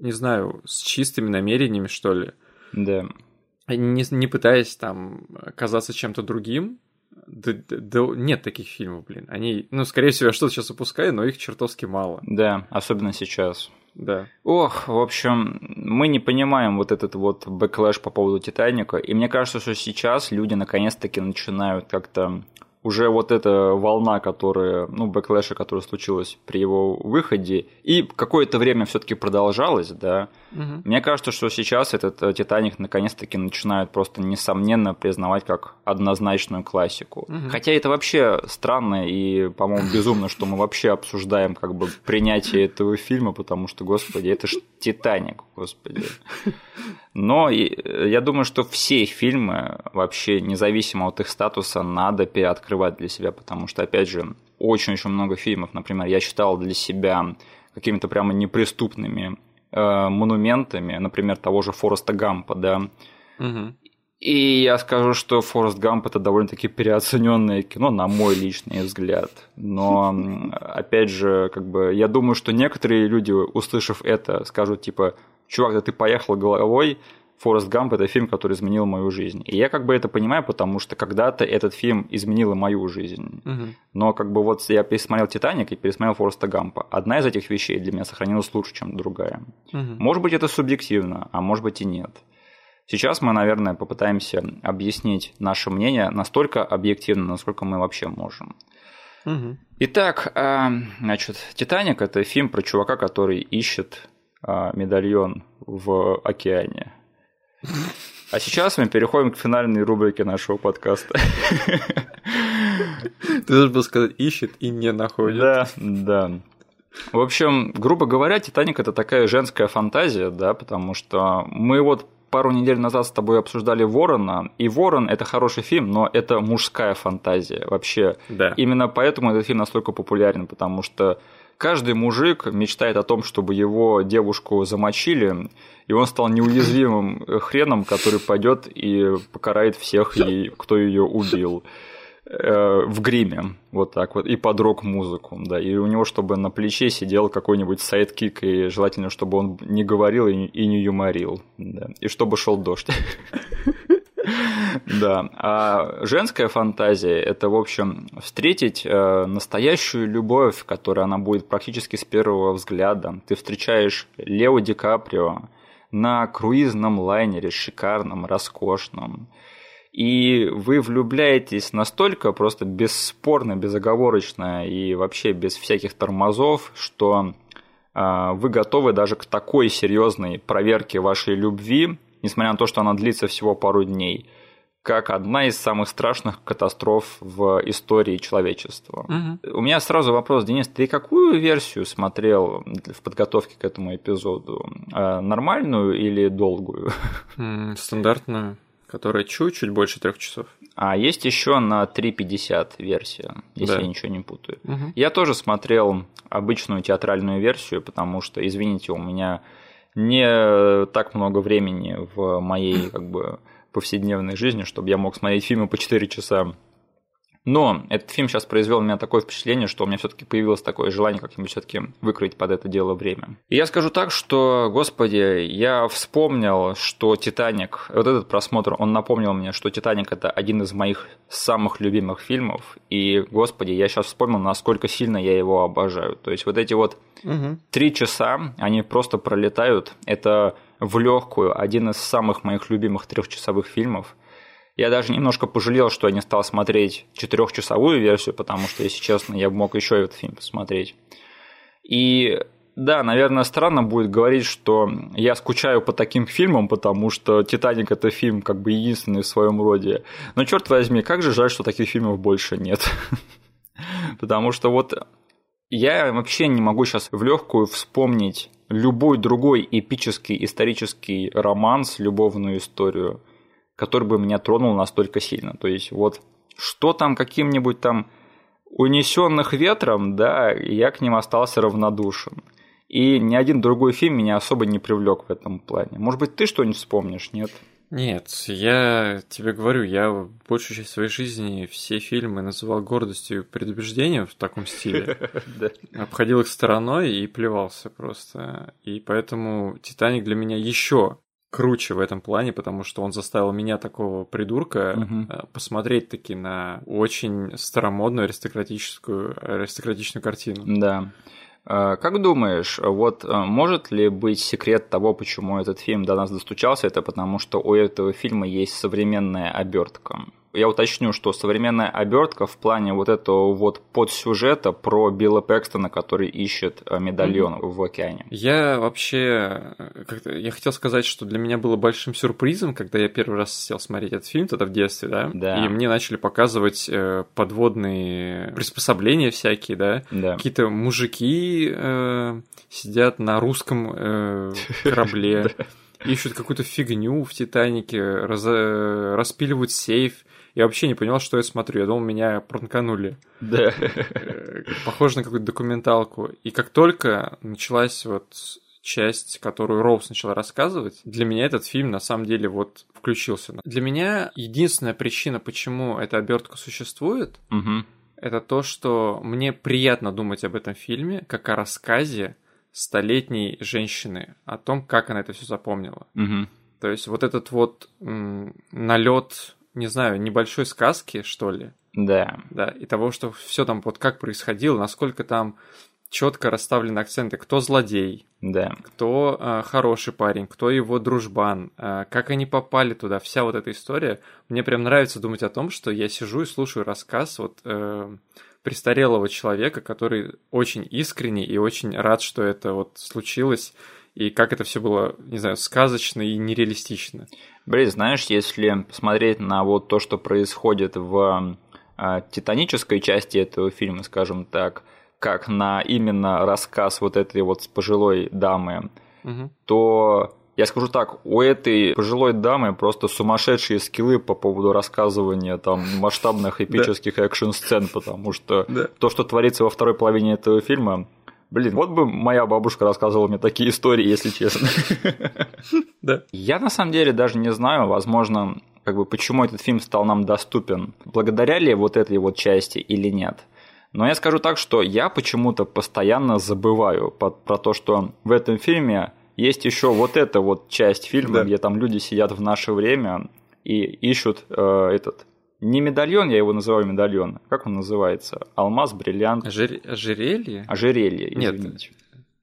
не знаю, с чистыми намерениями, что ли. Да. Не, не пытаясь там казаться чем-то другим, да, да- нет таких фильмов, блин. Они, ну, скорее всего, я что-то сейчас упускаю, но их чертовски мало. Да, особенно сейчас. Да. Ох, в общем, мы не понимаем вот этот вот backlash по поводу Титаника, и мне кажется, что сейчас люди наконец-таки начинают как-то уже вот эта волна, которая, ну, backlash а, которая случилась при его выходе, и какое-то время все таки продолжалась, да, угу. мне кажется, что сейчас этот э, «Титаник» наконец-таки начинают просто несомненно признавать как однозначную классику. Угу. Хотя это вообще странно и, по-моему, безумно, что мы вообще обсуждаем как бы принятие этого фильма, потому что, господи, это ж «Титаник», господи. Но э, я думаю, что все фильмы, вообще независимо от их статуса, надо переоткрывать для себя, потому что, опять же, очень-очень много фильмов, например, я считал для себя какими-то прямо неприступными э, монументами, например, того же Фореста Гампа, да. Угу. И я скажу, что Форест Гамп это довольно-таки переоцененное кино, на мой личный взгляд. Но, опять же, как бы, я думаю, что некоторые люди, услышав это, скажут, типа, чувак, да ты поехал головой, Форест Гамп – это фильм, который изменил мою жизнь. И я как бы это понимаю, потому что когда-то этот фильм изменил мою жизнь. Угу. Но как бы вот я пересмотрел «Титаник» и пересмотрел Фореста Гампа. Одна из этих вещей для меня сохранилась лучше, чем другая. Угу. Может быть, это субъективно, а может быть и нет. Сейчас мы, наверное, попытаемся объяснить наше мнение настолько объективно, насколько мы вообще можем. Угу. Итак, а, значит, «Титаник» – это фильм про чувака, который ищет а, медальон в океане. А сейчас мы переходим к финальной рубрике нашего подкаста. Ты должен был сказать ищет и не находит. Да, да. В общем, грубо говоря, Титаник это такая женская фантазия, да, потому что мы вот пару недель назад с тобой обсуждали Ворона, и Ворон это хороший фильм, но это мужская фантазия вообще. Да. Именно поэтому этот фильм настолько популярен, потому что каждый мужик мечтает о том, чтобы его девушку замочили, и он стал неуязвимым хреном, который пойдет и покарает всех, кто ее убил э, в гриме, вот так вот, и под рок-музыку, да, и у него, чтобы на плече сидел какой-нибудь sidekick, и желательно, чтобы он не говорил и не юморил, да, и чтобы шел дождь. Да. А женская фантазия – это, в общем, встретить э, настоящую любовь, которая она будет практически с первого взгляда. Ты встречаешь Лео Ди Каприо на круизном лайнере, шикарном, роскошном. И вы влюбляетесь настолько просто бесспорно, безоговорочно и вообще без всяких тормозов, что э, вы готовы даже к такой серьезной проверке вашей любви, несмотря на то, что она длится всего пару дней, как одна из самых страшных катастроф в истории человечества. Угу. У меня сразу вопрос, Денис, ты какую версию смотрел в подготовке к этому эпизоду? Э, нормальную или долгую? Стандартную, которая чуть-чуть больше трех часов. А есть еще на 3.50 версия, если да. я ничего не путаю. Угу. Я тоже смотрел обычную театральную версию, потому что, извините, у меня не так много времени в моей как бы повседневной жизни, чтобы я мог смотреть фильмы по 4 часа но этот фильм сейчас произвел на меня такое впечатление, что у меня все-таки появилось такое желание как-нибудь все-таки выкроить под это дело время. И я скажу так, что, господи, я вспомнил, что Титаник, вот этот просмотр, он напомнил мне, что Титаник это один из моих самых любимых фильмов. И, господи, я сейчас вспомнил, насколько сильно я его обожаю. То есть вот эти вот три угу. часа, они просто пролетают. Это в легкую один из самых моих любимых трехчасовых фильмов. Я даже немножко пожалел, что я не стал смотреть четырехчасовую версию, потому что, если честно, я мог еще этот фильм посмотреть. И да, наверное, странно будет говорить, что я скучаю по таким фильмам, потому что «Титаник» — это фильм как бы единственный в своем роде. Но, черт возьми, как же жаль, что таких фильмов больше нет. Потому что вот я вообще не могу сейчас в легкую вспомнить любой другой эпический исторический романс, любовную историю, который бы меня тронул настолько сильно. То есть вот что там каким-нибудь там унесенных ветром, да, я к ним остался равнодушен. И ни один другой фильм меня особо не привлек в этом плане. Может быть, ты что-нибудь вспомнишь, нет? Нет, я тебе говорю, я большую часть своей жизни все фильмы называл гордостью и предубеждением в таком стиле. Обходил их стороной и плевался просто. И поэтому Титаник для меня еще круче в этом плане, потому что он заставил меня такого придурка угу. посмотреть таки на очень старомодную аристократическую аристократичную картину. Да. А, как думаешь, вот а, может ли быть секрет того, почему этот фильм до нас достучался, это потому что у этого фильма есть современная обертка? Я уточню, что современная обертка в плане вот этого вот подсюжета про Билла Пэкстона, который ищет э, медальон mm-hmm. в океане. Я вообще... Как-то, я хотел сказать, что для меня было большим сюрпризом, когда я первый раз сел смотреть этот фильм, тогда в детстве, да? Да. И мне начали показывать э, подводные приспособления всякие, да? Да. Какие-то мужики э, сидят на русском э, корабле ищут какую-то фигню в Титанике, раз... распиливают сейф. Я вообще не понял, что я смотрю. Я думал, меня пранканули. Да. Похоже на какую-то документалку. И как только началась вот часть, которую Роуз начала рассказывать, для меня этот фильм на самом деле вот включился. Для меня единственная причина, почему эта обертка существует, угу. это то, что мне приятно думать об этом фильме как о рассказе столетней женщины о том, как она это все запомнила. Угу. То есть вот этот вот налет, не знаю, небольшой сказки, что ли. Да. Да, и того, что все там вот как происходило, насколько там четко расставлены акценты, кто злодей, да. кто э, хороший парень, кто его дружбан, э, как они попали туда, вся вот эта история. Мне прям нравится думать о том, что я сижу и слушаю рассказ вот э, престарелого человека, который очень искренний и очень рад, что это вот случилось, и как это все было, не знаю, сказочно и нереалистично. Блин, знаешь, если посмотреть на вот то, что происходит в э, титанической части этого фильма, скажем так, как на именно рассказ вот этой вот пожилой дамы, угу. то я скажу так, у этой пожилой дамы просто сумасшедшие скиллы по поводу рассказывания там масштабных эпических экшн-сцен, потому что то, что творится во второй половине этого фильма, Блин, вот бы моя бабушка рассказывала мне такие истории, если честно. Да. Я на самом деле даже не знаю, возможно, как бы почему этот фильм стал нам доступен. Благодаря ли вот этой вот части или нет. Но я скажу так, что я почему-то постоянно забываю про то, что в этом фильме есть еще вот эта вот часть фильма, да. где там люди сидят в наше время и ищут э, этот не медальон, я его называю медальон. Как он называется? Алмаз, бриллиант. Ожер... Ожерелье? Ожерелье, извините. Нет,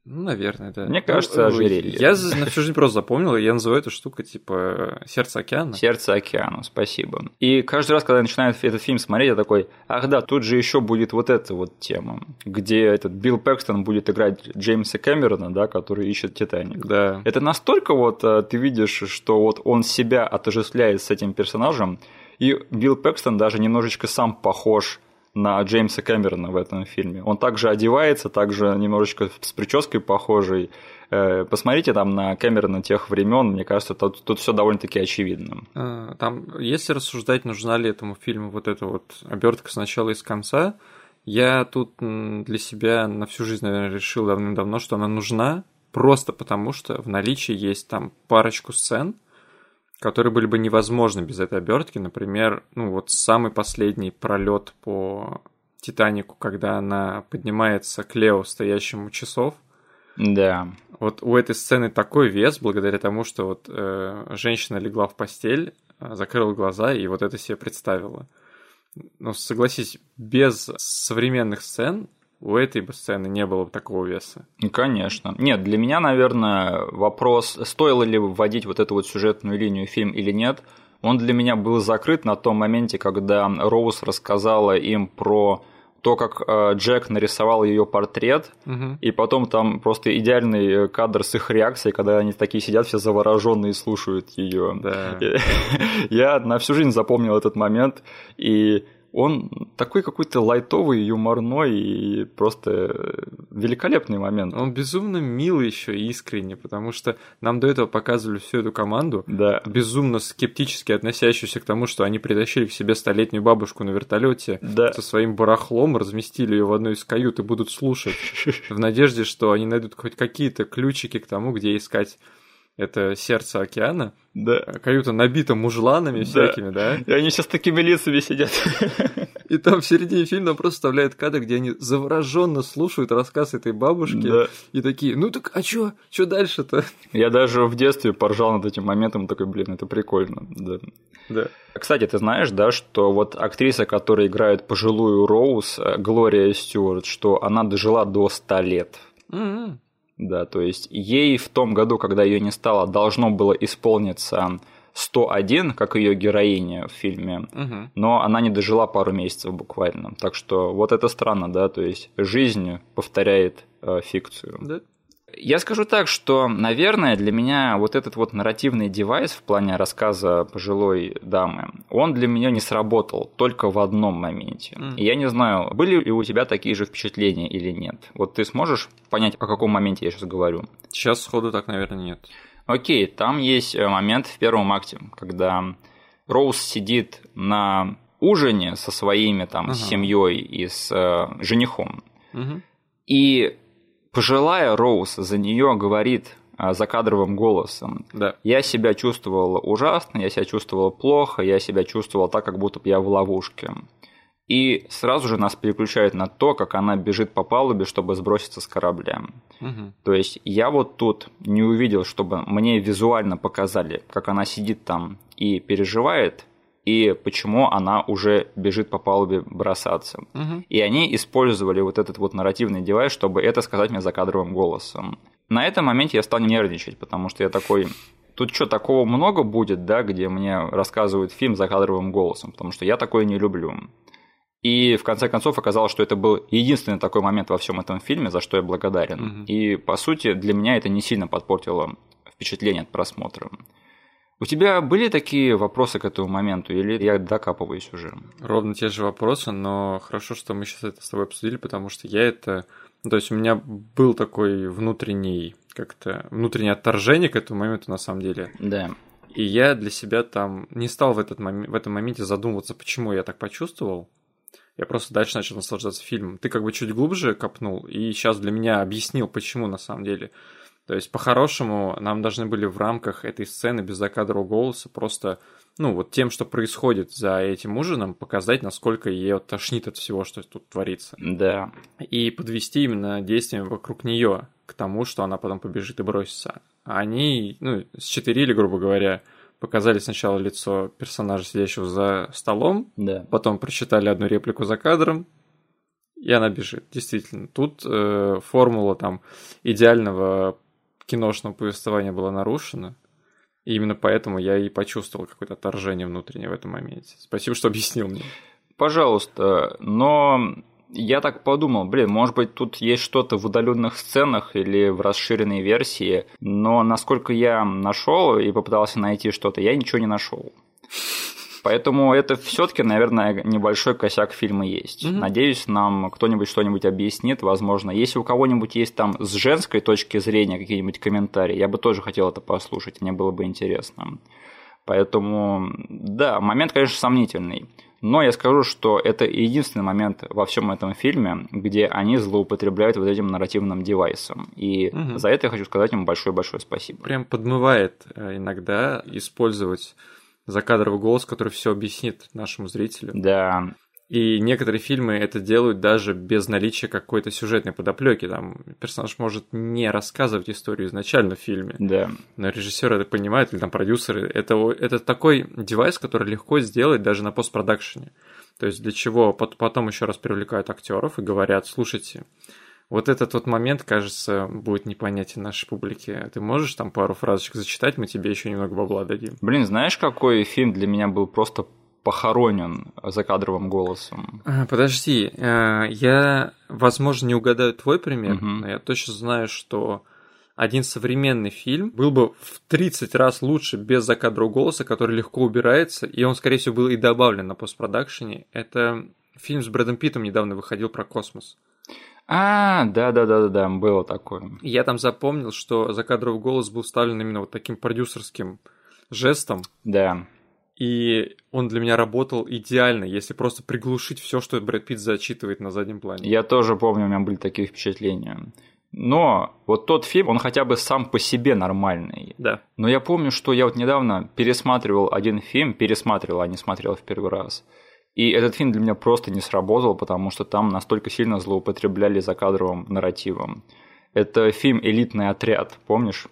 ну, наверное, да. Мне кажется, ну, ожерелье. Я на всю жизнь просто запомнил, я называю эту штуку типа «Сердце океана». «Сердце океана», спасибо. И каждый раз, когда я начинаю этот фильм смотреть, я такой, ах да, тут же еще будет вот эта вот тема, где этот Билл Пэкстон будет играть Джеймса Кэмерона, да, который ищет «Титаник». Да. Это настолько вот э, ты видишь, что вот он себя отождествляет с этим персонажем, и Билл Пэкстон даже немножечко сам похож на Джеймса Кэмерона в этом фильме. Он также одевается, также немножечко с прической похожей. Э, посмотрите там на Кэмерона тех времен, мне кажется, тут, тут все довольно-таки очевидно. А, там, если рассуждать, нужна ли этому фильму вот эта вот обертка с начала и с конца, я тут для себя на всю жизнь, наверное, решил давным-давно, что она нужна, просто потому что в наличии есть там парочку сцен, которые были бы невозможны без этой обертки. Например, ну вот самый последний пролет по Титанику, когда она поднимается к Лео, стоящему часов. Да. Вот у этой сцены такой вес, благодаря тому, что вот э, женщина легла в постель, э, закрыла глаза и вот это себе представила. Но согласись, без современных сцен у этой бы сцены не было бы такого веса. Конечно. Нет, для меня, наверное, вопрос, стоило ли вводить вот эту вот сюжетную линию в фильм или нет, он для меня был закрыт на том моменте, когда Роуз рассказала им про то, как э, Джек нарисовал ее портрет, угу. и потом там просто идеальный кадр с их реакцией, когда они такие сидят все завороженные и слушают ее. Да. Я на всю жизнь запомнил этот момент, и он такой какой-то лайтовый, юморной и просто великолепный момент. Он безумно милый еще и искренне, потому что нам до этого показывали всю эту команду, да. безумно скептически относящуюся к тому, что они притащили к себе столетнюю бабушку на вертолете да. со своим барахлом, разместили ее в одной из кают и будут слушать в надежде, что они найдут хоть какие-то ключики к тому, где искать это сердце океана. Да. Каюта набита мужланами всякими, да? И они сейчас такими лицами сидят. И там в середине фильма просто вставляют кадр, где они завороженно слушают рассказ этой бабушки. Да. И такие, ну так а чё? Чё дальше-то? Я даже в детстве поржал над этим моментом, такой, блин, это прикольно. Да. Да. Кстати, ты знаешь, да, что вот актриса, которая играет пожилую Роуз, э, Глория Стюарт, что она дожила до 100 лет. Mm-hmm. Да, то есть ей в том году, когда ее не стало, должно было исполниться 101, как ее героиня в фильме, Угу. но она не дожила пару месяцев буквально. Так что вот это странно, да, то есть жизнь повторяет э, фикцию. Да. Я скажу так, что, наверное, для меня вот этот вот нарративный девайс в плане рассказа пожилой дамы, он для меня не сработал только в одном моменте. Мгм. И я не знаю, были ли у тебя такие же впечатления или нет. Вот ты сможешь понять, о каком моменте я сейчас говорю? Сейчас сходу так, наверное, нет. Окей, там есть э, момент в первом акте, когда Роуз сидит на ужине со своими там Ага. семьей и с э, женихом. Угу. И пожилая Роуз за нее говорит а, закадровым голосом. Да. Я себя чувствовал ужасно, я себя чувствовал плохо, я себя чувствовал так, как будто бы я в ловушке. И сразу же нас переключают на то, как она бежит по палубе, чтобы сброситься с корабля. Угу. То есть я вот тут не увидел, чтобы мне визуально показали, как она сидит там и переживает, и почему она уже бежит по палубе бросаться. Угу. И они использовали вот этот вот нарративный девайс, чтобы это сказать мне закадровым голосом. На этом моменте я стал нервничать, потому что я такой... Тут что, такого много будет, да, где мне рассказывают фильм закадровым голосом, потому что я такое не люблю. И в конце концов оказалось, что это был единственный такой момент во всем этом фильме, за что я благодарен. Мгм. И по сути для меня это не сильно подпортило впечатление от просмотра. У тебя были такие вопросы к этому моменту, или я докапываюсь уже? Ровно те же вопросы, но хорошо, что мы сейчас это с тобой обсудили, потому что я это... ну, То есть у меня был такой внутренний как-то внутреннее отторжение к этому моменту на самом деле. Да. И я для себя там не стал в, этот момент, в этом моменте задумываться, почему я так почувствовал. Я просто дальше начал наслаждаться фильмом. Ты как бы чуть глубже копнул, и сейчас для меня объяснил, почему на самом деле. То есть, по-хорошему, нам должны были в рамках этой сцены без закадрового голоса просто, ну, вот тем, что происходит за этим ужином, показать, насколько ее тошнит от всего, что тут творится. Да. И подвести именно действиями вокруг нее к тому, что она потом побежит и бросится. А они, ну, счетырили, грубо говоря, показали сначала лицо персонажа, сидящего за столом, Да. потом прочитали одну реплику за кадром, и она бежит. Действительно, тут э, формула там идеального киношного повествования была нарушена. И именно поэтому я и почувствовал какое-то отторжение внутреннее в этом моменте. Спасибо, что объяснил мне. Пожалуйста, но я так подумал, блин, может быть, тут есть что-то в удаленных сценах или в расширенной версии, но насколько я нашел и попытался найти что-то, я ничего не нашел. Поэтому это все-таки, наверное, небольшой косяк фильма есть. Мгм. Надеюсь, нам кто-нибудь что-нибудь объяснит, возможно. Если у кого-нибудь есть там с женской точки зрения какие-нибудь комментарии, я бы тоже хотел это послушать, мне было бы интересно. Поэтому, да, момент, конечно, сомнительный. Но я скажу, что это единственный момент во всем этом фильме, где они злоупотребляют вот этим нарративным девайсом. И Мгм. за это я хочу сказать им большое-большое спасибо. Прям подмывает э, иногда использовать закадровый голос, который все объяснит нашему зрителю. Да, И некоторые фильмы это делают даже без наличия какой-то сюжетной подоплеки. Там персонаж может не рассказывать историю изначально в фильме, да. но режиссер это понимает, или там продюсеры. Это, это такой девайс, который легко сделать даже на постпродакшене. То есть для чего пот- потом еще раз привлекают актеров и говорят, слушайте, вот этот вот момент, кажется, будет непонятен нашей публике. Ты можешь там пару фразочек зачитать, мы тебе еще немного бабла дадим. Блин, знаешь, какой фильм для меня был просто похоронен закадровым голосом? А, Подожди, э, я, возможно, не угадаю твой пример, Мгм. но я точно знаю, что один современный фильм был бы в 30 раз лучше без закадрового голоса, который легко убирается, и он, скорее всего, был и добавлен на постпродакшене. Это фильм с Брэдом Питтом недавно выходил про космос. А, да-да-да-да, было такое. Я там запомнил, что закадровый голос был вставлен именно вот таким продюсерским жестом, Да. и он для меня работал идеально, если просто приглушить все, что Брэд Питт зачитывает на заднем плане. Я тоже помню, у меня были такие впечатления. Но вот тот фильм, он хотя бы сам по себе нормальный. Да. Но я помню, что я вот недавно пересматривал один фильм, пересматривал, а не смотрел в первый раз. И этот фильм для меня просто не сработал, потому что там настолько сильно злоупотребляли закадровым нарративом. Это фильм «Элитный отряд», помнишь?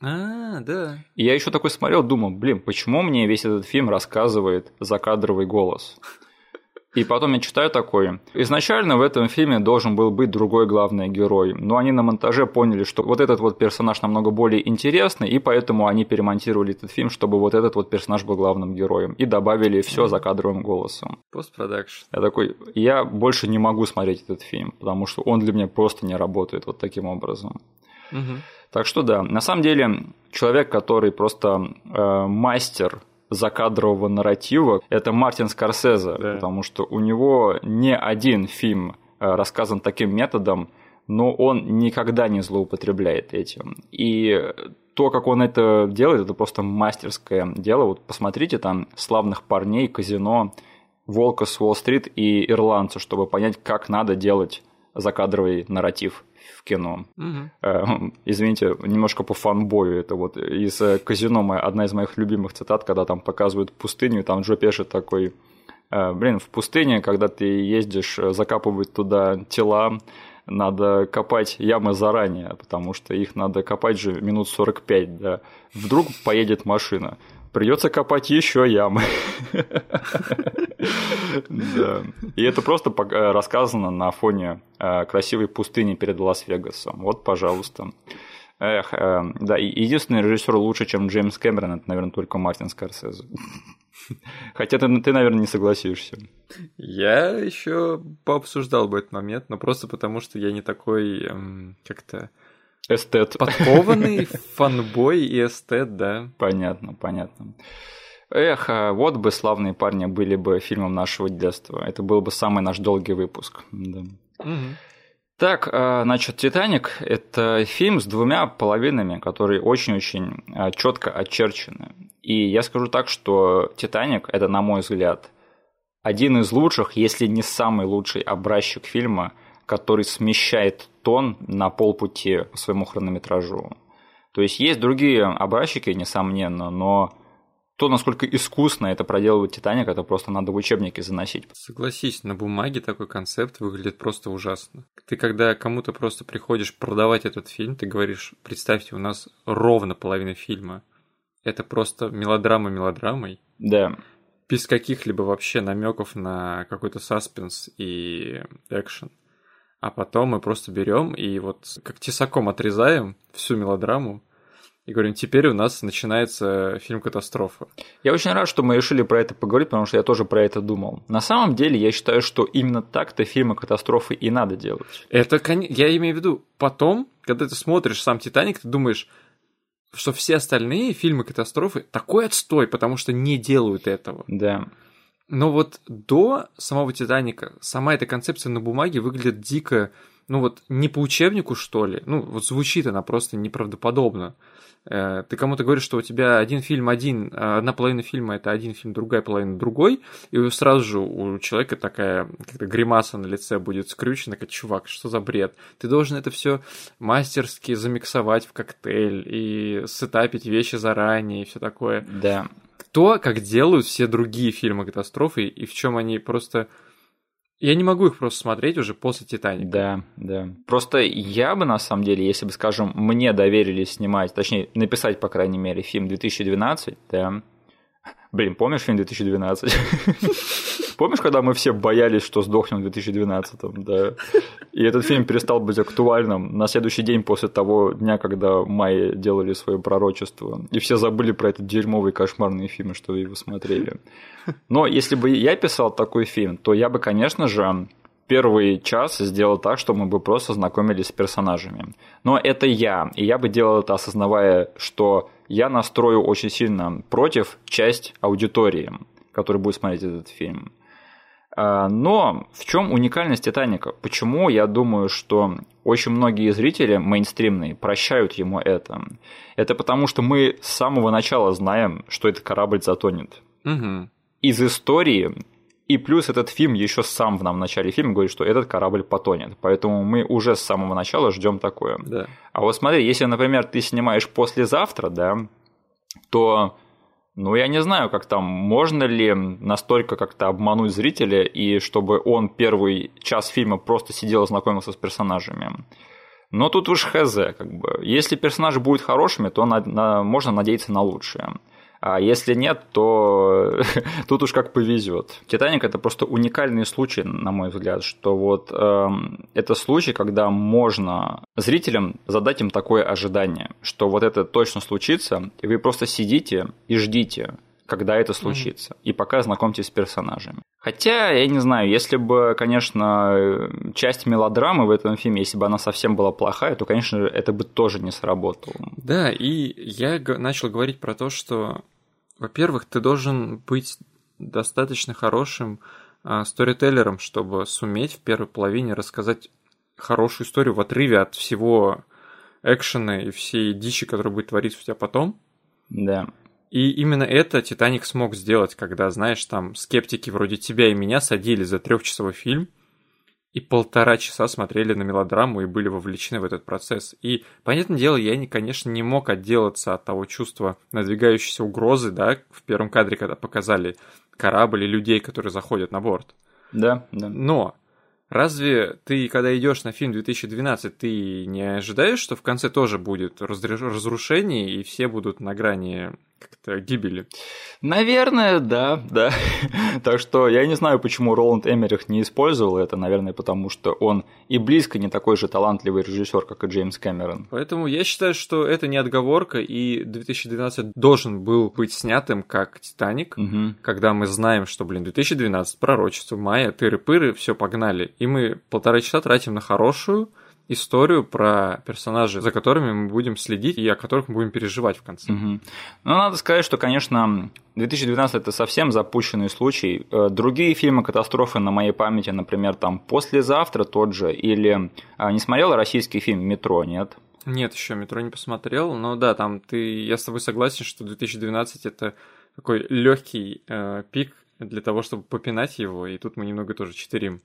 А, да. И я еще такой смотрел, думал, блин, почему мне весь этот фильм рассказывает закадровый голос? И потом я читаю такое. Изначально в этом фильме должен был быть другой главный герой, но они на монтаже поняли, что вот этот вот персонаж намного более интересный, и поэтому они перемонтировали этот фильм, чтобы вот этот вот персонаж был главным героем, и добавили все за кадровым голосом. Постпродакшн. Я такой, я больше не могу смотреть этот фильм, потому что он для меня просто не работает вот таким образом. Угу. Так что да, на самом деле человек, который просто э, мастер закадрового нарратива, это Мартин Скорсезе, да. потому что у него не один фильм э, рассказан таким методом, но он никогда не злоупотребляет этим. И то, как он это делает, это просто мастерское дело. Вот посмотрите там «Славных парней», «Казино», «Волка с Уолл-стрит» и «Ирландца», чтобы понять, как надо делать закадровый нарратив в кино. Угу. Извините, немножко по фанбою. Это вот из э, казино одна из моих любимых цитат, когда там показывают пустыню, и там Джо Пеши такой. «Э, блин, в пустыне, когда ты ездишь закапывать туда тела, надо копать ямы заранее, потому что их надо копать же минут 45, да. Вдруг поедет машина придется копать еще ямы. Да. И это просто рассказано на фоне э, красивой пустыни перед Лас-Вегасом. Вот, пожалуйста. Эх, э, да, единственный режиссер лучше, чем Джеймс Кэмерон, это, наверное, только Мартин Скорсезе. Хотя ты, ты, наверное, не согласишься. Я еще пообсуждал бы этот момент, но просто потому, что я не такой эм, как-то Эстет. Подкованный фанбой и эстет, да. Понятно, понятно. Эх, а вот бы славные парни были бы фильмом нашего детства. Это был бы самый наш долгий выпуск. Да. Угу. Так, а, значит, Титаник это фильм с двумя половинами, которые очень-очень а, четко очерчены. И я скажу так, что Титаник это, на мой взгляд, один из лучших, если не самый лучший образчик фильма, который смещает тон на полпути к своему хронометражу. То есть есть другие образчики, несомненно, но то, насколько искусно это проделывает Титаник, это просто надо в учебники заносить. Согласись, на бумаге такой концепт выглядит просто ужасно. Ты когда кому-то просто приходишь продавать этот фильм, ты говоришь, представьте, у нас ровно половина фильма. Это просто мелодрама мелодрамой. Да. Без каких-либо вообще намеков на какой-то саспенс и экшен а потом мы просто берем и вот как тесаком отрезаем всю мелодраму и говорим, теперь у нас начинается фильм «Катастрофа». Я очень рад, что мы решили про это поговорить, потому что я тоже про это думал. На самом деле, я считаю, что именно так-то фильмы «Катастрофы» и надо делать. Это, я имею в виду, потом, когда ты смотришь сам «Титаник», ты думаешь, что все остальные фильмы «Катастрофы» такой отстой, потому что не делают этого. Да. Но вот до самого Титаника сама эта концепция на бумаге выглядит дико, ну вот не по учебнику, что ли. Ну, вот звучит она просто неправдоподобно. Э, ты кому-то говоришь, что у тебя один фильм один, а одна половина фильма это один фильм, другая половина другой, и сразу же у человека такая как-то гримаса на лице будет скрючена, как чувак, что за бред? Ты должен это все мастерски замиксовать в коктейль и сетапить вещи заранее и все такое. Да то, как делают все другие фильмы катастрофы, и в чем они просто... Я не могу их просто смотреть уже после Титаника. Да, да. Просто я бы, на самом деле, если бы, скажем, мне доверили снимать, точнее, написать, по крайней мере, фильм 2012, да, Блин, помнишь фильм 2012? Помнишь, когда мы все боялись, что сдохнем в 2012? Да. И этот фильм перестал быть актуальным на следующий день после того дня, когда Майя делали свое пророчество. И все забыли про этот дерьмовый кошмарный фильм, что его смотрели. Но если бы я писал такой фильм, то я бы, конечно же, первый час сделал так, что мы бы просто знакомились с персонажами. Но это я, и я бы делал это, осознавая, что я настрою очень сильно против часть аудитории, которая будет смотреть этот фильм. А, но в чем уникальность Титаника? Почему я думаю, что очень многие зрители мейнстримные прощают ему это? Это потому, что мы с самого начала знаем, что этот корабль затонет. Угу. Из истории и плюс этот фильм еще сам в нам в начале фильма говорит, что этот корабль потонет. Поэтому мы уже с самого начала ждем такое. Да. А вот смотри, если, например, ты снимаешь послезавтра, да, то, ну, я не знаю, как там, можно ли настолько как-то обмануть зрителя, и чтобы он первый час фильма просто сидел и знакомился с персонажами. Но тут уж хз, как бы. Если персонажи будут хорошими, то на, на, можно надеяться на лучшее. А если нет, то тут уж как повезет. Титаник это просто уникальный случай, на мой взгляд, что вот э, это случай, когда можно зрителям задать им такое ожидание, что вот это точно случится, и вы просто сидите и ждите, когда это случится. Mm-hmm. И пока знакомьтесь с персонажами. Хотя, я не знаю, если бы, конечно, часть мелодрамы в этом фильме, если бы она совсем была плохая, то, конечно, это бы тоже не сработало. Да, и я начал говорить про то, что, во-первых, ты должен быть достаточно хорошим а, сторителлером, чтобы суметь в первой половине рассказать хорошую историю в отрыве от всего экшена и всей дичи, которая будет твориться у тебя потом. Да. И именно это Титаник смог сделать, когда, знаешь, там скептики вроде тебя и меня садились за трехчасовой фильм и полтора часа смотрели на мелодраму и были вовлечены в этот процесс. И, понятное дело, я, конечно, не мог отделаться от того чувства надвигающейся угрозы, да, в первом кадре, когда показали корабль и людей, которые заходят на борт. Да, да. Но Разве ты, когда идешь на фильм 2012, ты не ожидаешь, что в конце тоже будет разрушение и все будут на грани как-то гибели. Наверное, да, да. так что я не знаю, почему Роланд Эмерих не использовал это, наверное, потому что он и близко не такой же талантливый режиссер, как и Джеймс Кэмерон. Поэтому я считаю, что это не отговорка, и 2012 должен был быть снятым как Титаник, угу. когда мы знаем, что, блин, 2012, пророчество, мая, тыры-пыры, все погнали. И мы полтора часа тратим на хорошую, историю про персонажей, за которыми мы будем следить и о которых мы будем переживать в конце. Угу. Ну, надо сказать, что, конечно, 2012 это совсем запущенный случай. Э, другие фильмы катастрофы на моей памяти, например, там «Послезавтра» тот же, или а, не смотрел российский фильм «Метро», нет? Нет, еще «Метро» не посмотрел, но да, там ты, я с тобой согласен, что 2012 это такой легкий э, пик для того, чтобы попинать его, и тут мы немного тоже читерим.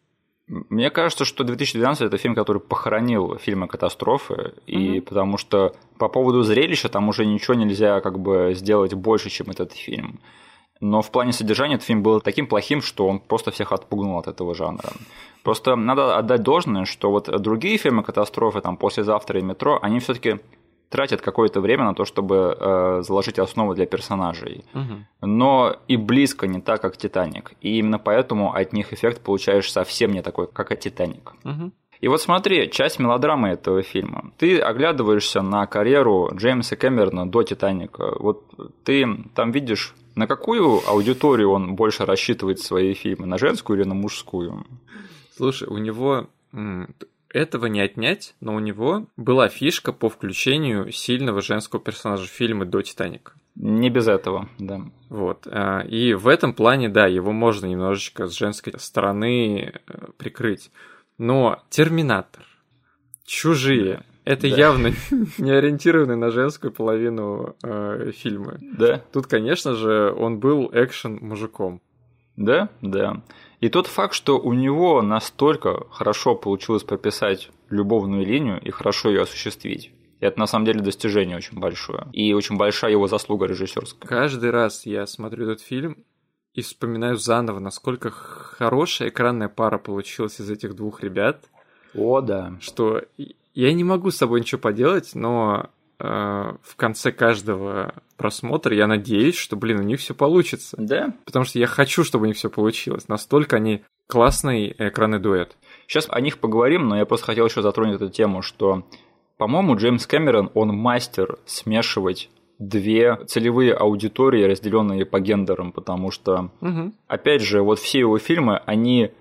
Мне кажется, что 2012 это фильм, который похоронил фильмы катастрофы, mm-hmm. и потому что по поводу зрелища там уже ничего нельзя как бы сделать больше, чем этот фильм. Но в плане содержания этот фильм был таким плохим, что он просто всех отпугнул от этого жанра. Просто надо отдать должное, что вот другие фильмы катастрофы, там «Послезавтра» и «Метро», они все таки тратят какое-то время на то, чтобы э, заложить основу для персонажей. Угу. Но и близко не так, как Титаник. И именно поэтому от них эффект получаешь совсем не такой, как от Титаник. Угу. И вот смотри, часть мелодрамы этого фильма. Ты оглядываешься на карьеру Джеймса Кэмерона до Титаника. Вот ты там видишь, на какую аудиторию он больше рассчитывает свои фильмы, на женскую или на мужскую? Слушай, у него этого не отнять, но у него была фишка по включению сильного женского персонажа в фильмы до Титаника. Не без этого, да. Вот. А, и в этом плане, да, его можно немножечко с женской стороны э, прикрыть. Но Терминатор, Чужие, это да. явно не ориентированы на женскую половину э, фильма. Да. Тут, конечно же, он был экшен мужиком. Да, да. И тот факт, что у него настолько хорошо получилось прописать любовную линию и хорошо ее осуществить, это на самом деле достижение очень большое. И очень большая его заслуга режиссерская. Каждый раз я смотрю этот фильм и вспоминаю заново, насколько хорошая экранная пара получилась из этих двух ребят. О, да. Что я не могу с собой ничего поделать, но в конце каждого просмотра я надеюсь, что, блин, у них все получится. Да. Потому что я хочу, чтобы у них все получилось. Настолько они классный экранный дуэт. Сейчас о них поговорим, но я просто хотел еще затронуть эту тему, что, по-моему, Джеймс Кэмерон, он мастер смешивать две целевые аудитории, разделенные по гендерам, потому что, угу. опять же, вот все его фильмы, они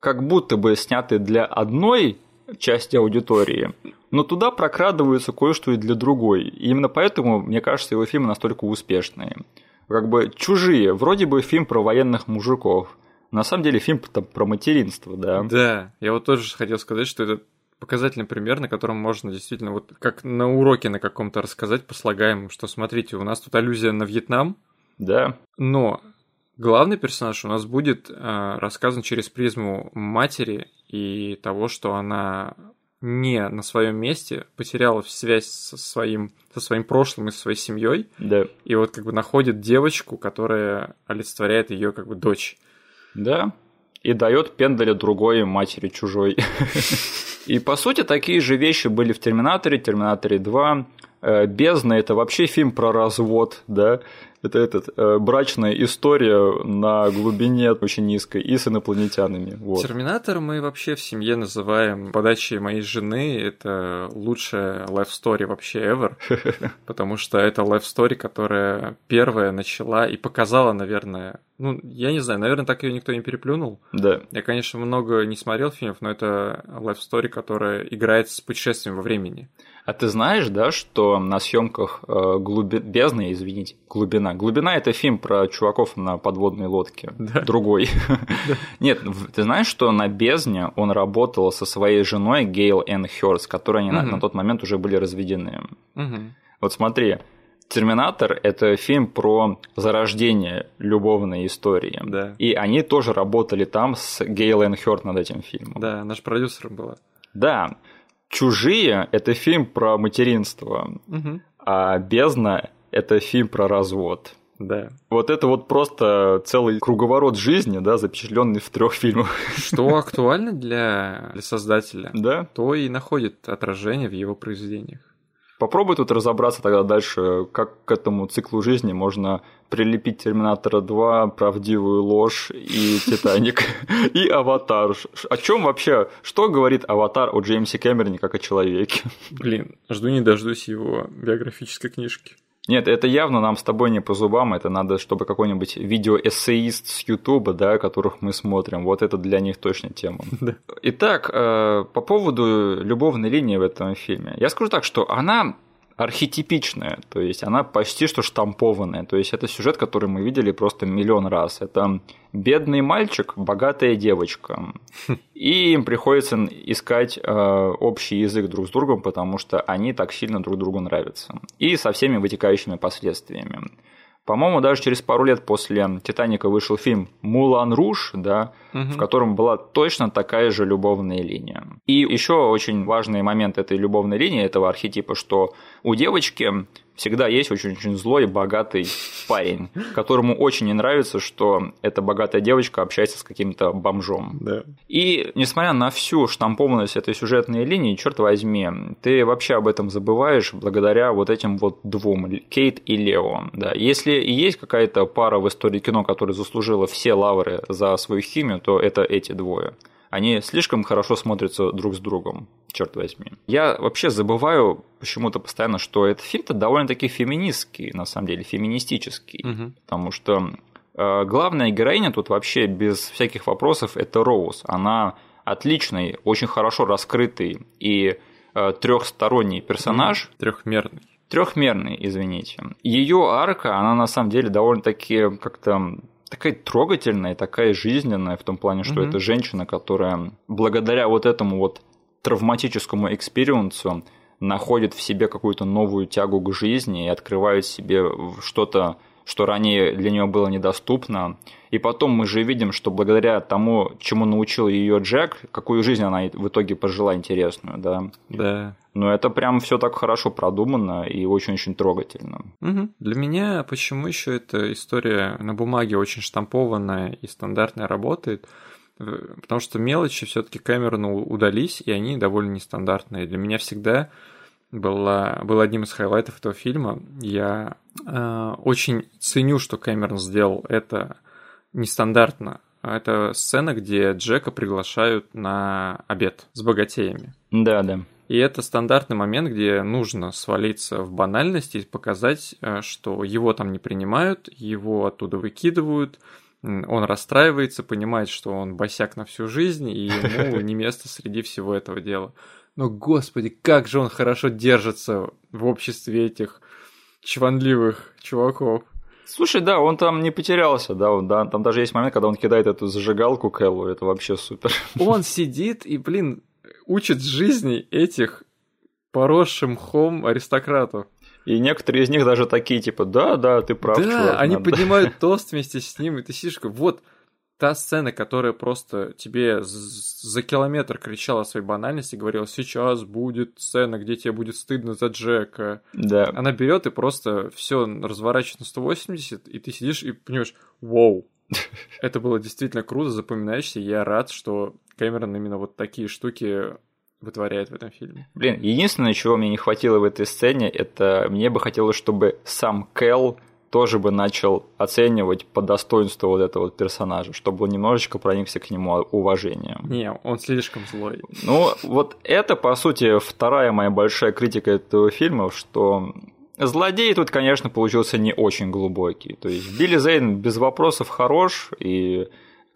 как будто бы сняты для одной части аудитории, но туда прокрадывается кое-что и для другой. И именно поэтому, мне кажется, его фильмы настолько успешные. Как бы чужие, вроде бы фильм про военных мужиков. На самом деле фильм там, про материнство, да. Да, я вот тоже хотел сказать, что это показательный пример, на котором можно действительно вот как на уроке на каком-то рассказать по слагаемым, что смотрите, у нас тут аллюзия на Вьетнам, да. но главный персонаж у нас будет э, рассказан через призму матери и того, что она не на своем месте, потеряла связь со своим, со своим прошлым и со своей семьей. Да. И вот как бы находит девочку, которая олицетворяет ее как бы дочь. Да. И дает пендаля другой матери чужой. И по сути такие же вещи были в Терминаторе, Терминаторе 2. Э, Бездна это вообще фильм про развод, да. Это этот, э, брачная история на глубине очень низкой и с инопланетянами. Вот. Терминатор мы вообще в семье называем подачей моей жены. Это лучшая life story вообще ever. Потому что это life story, которая первая начала и показала, наверное, ну, я не знаю, наверное, так ее никто не переплюнул. Да. Я, конечно, много не смотрел фильмов, но это life story, которая играет с путешествием во времени. А ты знаешь, да, что на съемках э, глуби... бездны, извините, глубина. Глубина это фильм про чуваков на подводной лодке. Да. Другой. Нет, ты знаешь, что на бездне он работал со своей женой Гейл Энн Хёрст, которые они на тот момент уже были разведены. Вот смотри, Терминатор – это фильм про зарождение любовной истории. Да. И они тоже работали там с Гейл Хёрд над этим фильмом. Да, наш продюсер была. Да. «Чужие» – это фильм про материнство, угу. а «Бездна» – это фильм про развод. Да. Вот это вот просто целый круговорот жизни, да, запечатленный в трех фильмах. Что актуально для, для создателя, да. то и находит отражение в его произведениях. Попробуй тут разобраться тогда дальше, как к этому циклу жизни можно прилепить Терминатора 2, Правдивую ложь и Титаник, и Аватар. О чем вообще, что говорит Аватар о Джеймсе Кэмероне как о человеке? Блин, жду не дождусь его биографической книжки. Нет, это явно нам с тобой не по зубам, это надо, чтобы какой-нибудь видеоэссеист с Ютуба, да, которых мы смотрим, вот это для них точно тема. Да. Итак, э, по поводу любовной линии в этом фильме. Я скажу так, что она архетипичная, то есть она почти что штампованная, то есть это сюжет, который мы видели просто миллион раз. Это бедный мальчик, богатая девочка, и им приходится искать э, общий язык друг с другом, потому что они так сильно друг другу нравятся, и со всеми вытекающими последствиями. По-моему, даже через пару лет после Титаника вышел фильм Мулан Руш, да, угу. в котором была точно такая же любовная линия. И еще очень важный момент этой любовной линии, этого архетипа, что у девочки всегда есть очень-очень злой, богатый парень, которому очень не нравится, что эта богатая девочка общается с каким-то бомжом. Да. И несмотря на всю штампованность этой сюжетной линии, черт возьми, ты вообще об этом забываешь благодаря вот этим вот двум, Кейт и Лео. Да. Если и есть какая-то пара в истории кино, которая заслужила все лавры за свою химию, то это эти двое они слишком хорошо смотрятся друг с другом, черт возьми. Я вообще забываю почему-то постоянно, что этот фильм-то довольно-таки феминистский, на самом деле, феминистический, угу. потому что э, главная героиня тут вообще без всяких вопросов это Роуз. Она отличный, очень хорошо раскрытый и э, трехсторонний персонаж. Трехмерный. Трехмерный, извините. Ее арка, она на самом деле довольно-таки как-то такая трогательная, такая жизненная в том плане, что mm-hmm. это женщина, которая благодаря вот этому вот травматическому experience у находит в себе какую-то новую тягу к жизни и открывает себе что-то что ранее для нее было недоступно. И потом мы же видим, что благодаря тому, чему научил ее Джек, какую жизнь она в итоге пожила интересную, да. Да. Но это прям все так хорошо продумано и очень-очень трогательно. Угу. Для меня почему еще эта история на бумаге очень штампованная и стандартная работает? Потому что мелочи все-таки Кэмерону удались, и они довольно нестандартные. Для меня всегда была, был одним из highlight ов этого фильма. Я э, очень ценю, что Кэмерон сделал это нестандартно. Это сцена, где Джека приглашают на обед с богатеями. Да, да. И это стандартный момент, где нужно свалиться в банальность и показать, э, что его там не принимают, его оттуда выкидывают, он расстраивается, понимает, что он босяк на всю жизнь, и ему не место среди всего этого дела. Но, господи, как же он хорошо держится в обществе этих чванливых чуваков. Слушай, да, он там не потерялся, да, он, да, там даже есть момент, когда он кидает эту зажигалку Кэллу, это вообще супер. Он сидит и, блин, учит жизни этих поросшим мхом аристократов. И некоторые из них даже такие, типа, да, да, ты прав, да, чувак. они надо. поднимают тост вместе с ним, и ты сидишь, вот, та сцена, которая просто тебе за километр кричала о своей банальности, говорила, сейчас будет сцена, где тебе будет стыдно за Джека. Да. Она берет и просто все разворачивает на 180, и ты сидишь и понимаешь, вау, это было действительно круто, запоминаешься. Я рад, что Кэмерон именно вот такие штуки вытворяет в этом фильме. Блин, единственное, чего мне не хватило в этой сцене, это мне бы хотелось, чтобы сам Кэл тоже бы начал оценивать по достоинству вот этого вот персонажа, чтобы он немножечко проникся к нему уважением. Не, он слишком злой. Ну, вот это, по сути, вторая моя большая критика этого фильма, что Злодей тут, конечно, получился не очень глубокий. То есть Билли Зейн без вопросов хорош, и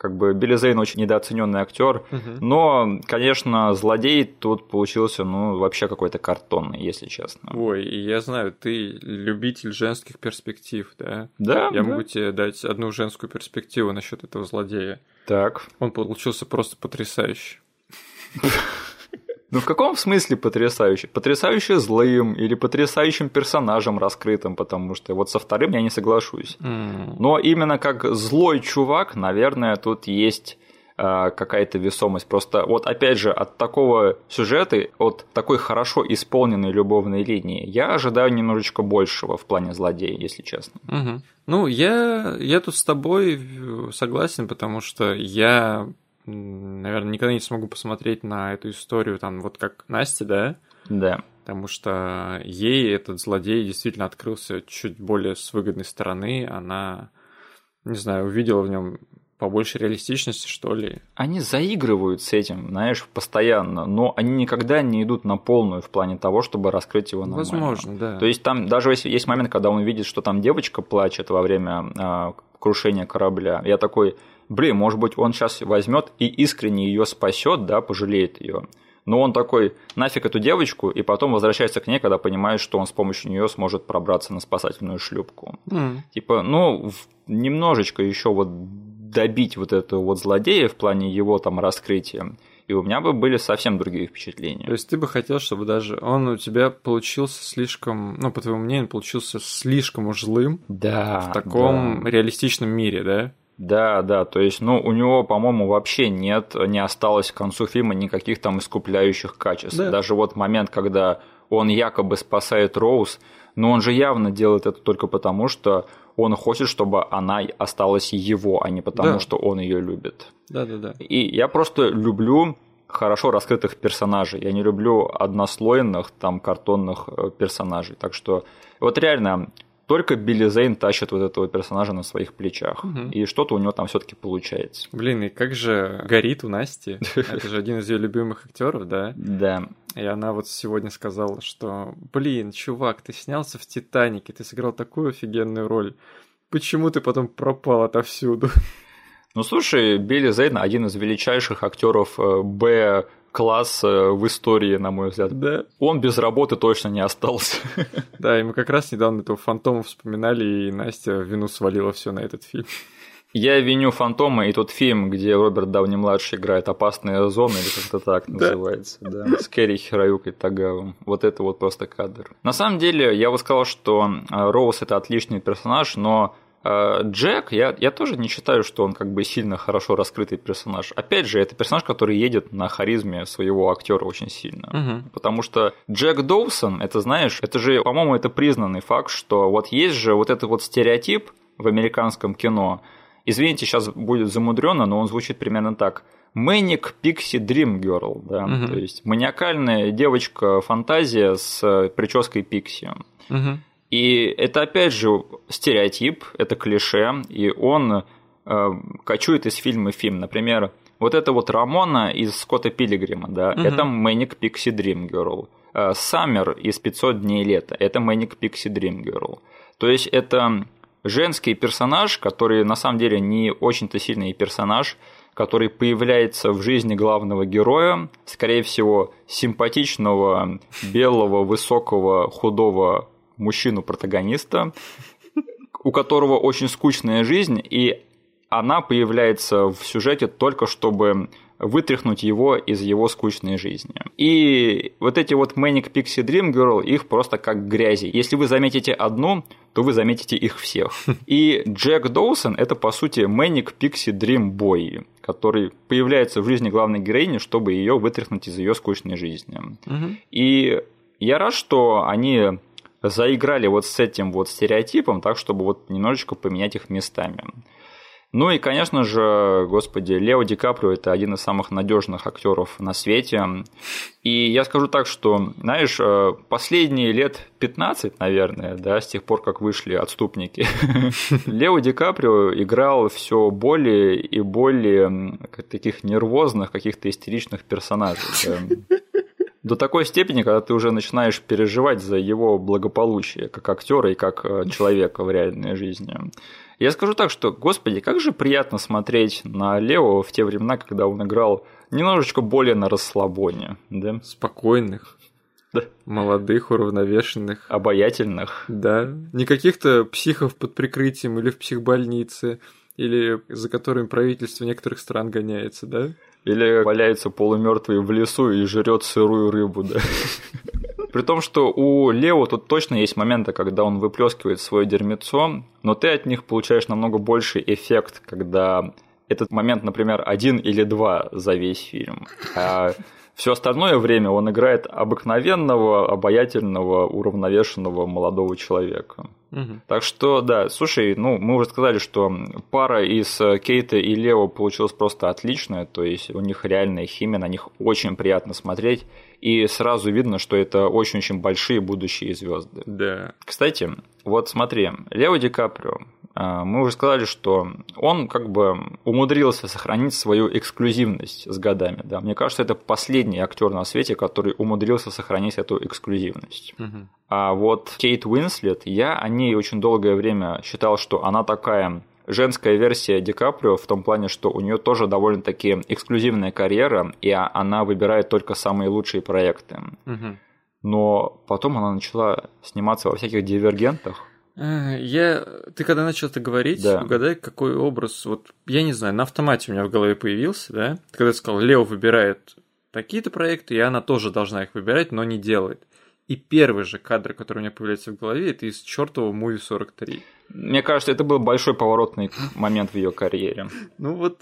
как бы Билли Зейн очень недооцененный актер, угу. но, конечно, злодей тут получился, ну, вообще какой-то картонный, если честно. Ой, я знаю, ты любитель женских перспектив, да? Да. Я да. могу тебе дать одну женскую перспективу насчет этого злодея. Так. Он получился просто потрясающий. Ну в каком смысле потрясающе? Потрясающе злым или потрясающим персонажем раскрытым, потому что вот со вторым я не соглашусь. Mm. Но именно как злой чувак, наверное, тут есть а, какая-то весомость. Просто вот опять же от такого сюжета, от такой хорошо исполненной любовной линии, я ожидаю немножечко большего в плане злодея, если честно. Угу. Ну, я, я тут с тобой согласен, потому что я наверное, никогда не смогу посмотреть на эту историю там вот как Настя, да? Да. Потому что ей этот злодей действительно открылся чуть более с выгодной стороны. Она, не знаю, увидела в нем побольше реалистичности, что ли. Они заигрывают с этим, знаешь, постоянно, но они никогда не идут на полную в плане того, чтобы раскрыть его нормально. Возможно, да. То есть там даже есть, есть момент, когда он видит, что там девочка плачет во время э, крушения корабля. Я такой, блин, может быть, он сейчас возьмет и искренне ее спасет, да, пожалеет ее. Но он такой, нафиг эту девочку, и потом возвращается к ней, когда понимает, что он с помощью нее сможет пробраться на спасательную шлюпку. Mm. Типа, ну, немножечко еще вот добить вот этого вот злодея в плане его там раскрытия, и у меня бы были совсем другие впечатления. То есть ты бы хотел, чтобы даже он у тебя получился слишком, ну, по твоему мнению, получился слишком уж злым да, в таком да. реалистичном мире, да? Да, да, то есть, ну, у него, по-моему, вообще нет, не осталось к концу фильма никаких там искупляющих качеств. Да. Даже вот момент, когда он якобы спасает Роуз, но он же явно делает это только потому, что он хочет, чтобы она осталась его, а не потому, Да. что он ее любит. Да, да, да. И я просто люблю хорошо раскрытых персонажей. Я не люблю однослойных, там, картонных э, персонажей. Так что вот реально только Билли Зейн тащит вот этого персонажа на своих плечах. Мгм. И что-то у него там все-таки получается. Блин, и как же горит у Насти. Это же один из ее любимых актеров, да? Да. И она вот сегодня сказала, что, блин, чувак, ты снялся в «Титанике», ты сыграл такую офигенную роль. Почему ты потом пропал отовсюду? Ну слушай, Билли Зейн один из величайших актеров э, Б класса в истории, на мой взгляд. Да. Он без работы точно не остался. Да, и мы как раз недавно этого фантома вспоминали, и Настя вину свалила все на этот фильм. Я виню Фантома и тот фильм, где Роберт Дауни-младший играет «Опасная зона», или как-то так называется, да, с Керри Хироюкой Тагавом. Вот это вот просто кадр. На самом деле, я бы сказал, что э, Роуз – это отличный персонаж, но э, Джек, я, я тоже не считаю, что он как бы сильно хорошо раскрытый персонаж. Опять же, это персонаж, который едет на харизме своего актера очень сильно. Мгм. Потому что Джек Доусон, это знаешь, это же, по-моему, это признанный факт, что вот есть же вот этот вот стереотип в американском кино. Извините, сейчас будет замудренно, но он звучит примерно так. Мэник Пикси Дрим Герл, да, Мгм. то есть маниакальная девочка-фантазия с прической Пикси. Мгм. И это опять же стереотип, это клише, и он э, кочует из фильма в фильм. Например, вот это вот Рамона из Скотта Пилигрима, да, Мгм. это Мэник Пикси Дрим Герл. Саммер из 500 дней лета, это Мэник Пикси Дрим Герл. То есть это женский персонаж, который на самом деле не очень-то сильный персонаж, который появляется в жизни главного героя, скорее всего, симпатичного, белого, высокого, худого мужчину-протагониста, у которого очень скучная жизнь, и она появляется в сюжете только чтобы вытряхнуть его из его скучной жизни. И вот эти вот Manic Pixie Dream Girl, их просто как грязи. Если вы заметите одну, то вы заметите их всех. И Джек Доусон – это, по сути, Manic Pixie Dream Boy, который появляется в жизни главной героини, чтобы ее вытряхнуть из ее скучной жизни. Мгм. И я рад, что они заиграли вот с этим вот стереотипом, так, чтобы вот немножечко поменять их местами. Ну и, конечно же, господи, Лео Ди Каприо – это один из самых надежных актеров на свете. И я скажу так, что, знаешь, э, последние лет 15, наверное, да, с тех пор, как вышли «Отступники», Лео Ди Каприо играл все более и более таких нервозных, каких-то истеричных персонажей. До такой степени, когда ты уже начинаешь переживать за его благополучие как актера и как э, человека в реальной жизни. Я скажу так, что, господи, как же приятно смотреть на Лео в те времена, когда он играл немножечко более на расслабоне, да? Спокойных. Да. Молодых, уравновешенных. Обаятельных. Да. Не каких-то психов под прикрытием или в психбольнице, или за которыми правительство некоторых стран гоняется, да? Или валяется полумертвый в лесу и жрет сырую рыбу, да. При том, что у Лео тут точно есть моменты, когда он выплескивает свое дерьмецо, но ты от них получаешь намного больший эффект, когда этот момент, например, один или два за весь фильм. А все остальное время он играет обыкновенного, обаятельного, уравновешенного молодого человека. Так что, да, слушай, ну, мы уже сказали, что пара из Кейта и Лео получилась просто отличная, то есть у них реальная химия, на них очень приятно смотреть, и сразу видно, что это очень-очень большие будущие звезды. Да. Кстати, вот смотри, Лео Ди Каприо, а, мы уже сказали, что он как бы умудрился сохранить свою эксклюзивность с годами. Да? Мне кажется, это последний актер на свете, который умудрился сохранить эту эксклюзивность. Угу. А вот Кейт Уинслет, я о ней очень долгое время считал, что она такая женская версия Ди Каприо в том плане, что у нее тоже довольно-таки эксклюзивная карьера, и она выбирает только самые лучшие проекты. Угу. Но потом она начала сниматься во всяких дивергентах. Э, я, ты когда начал это говорить, Да. угадай, какой образ, вот, я не знаю, на автомате у меня в голове появился, да? Ты когда сказал, Лео выбирает такие-то проекты, и она тоже должна их выбирать, но не делает. И первый же кадр, который у меня появляется в голове, это из чертового муви 43. Мне кажется, это был большой поворотный момент в ее карьере. Ну вот,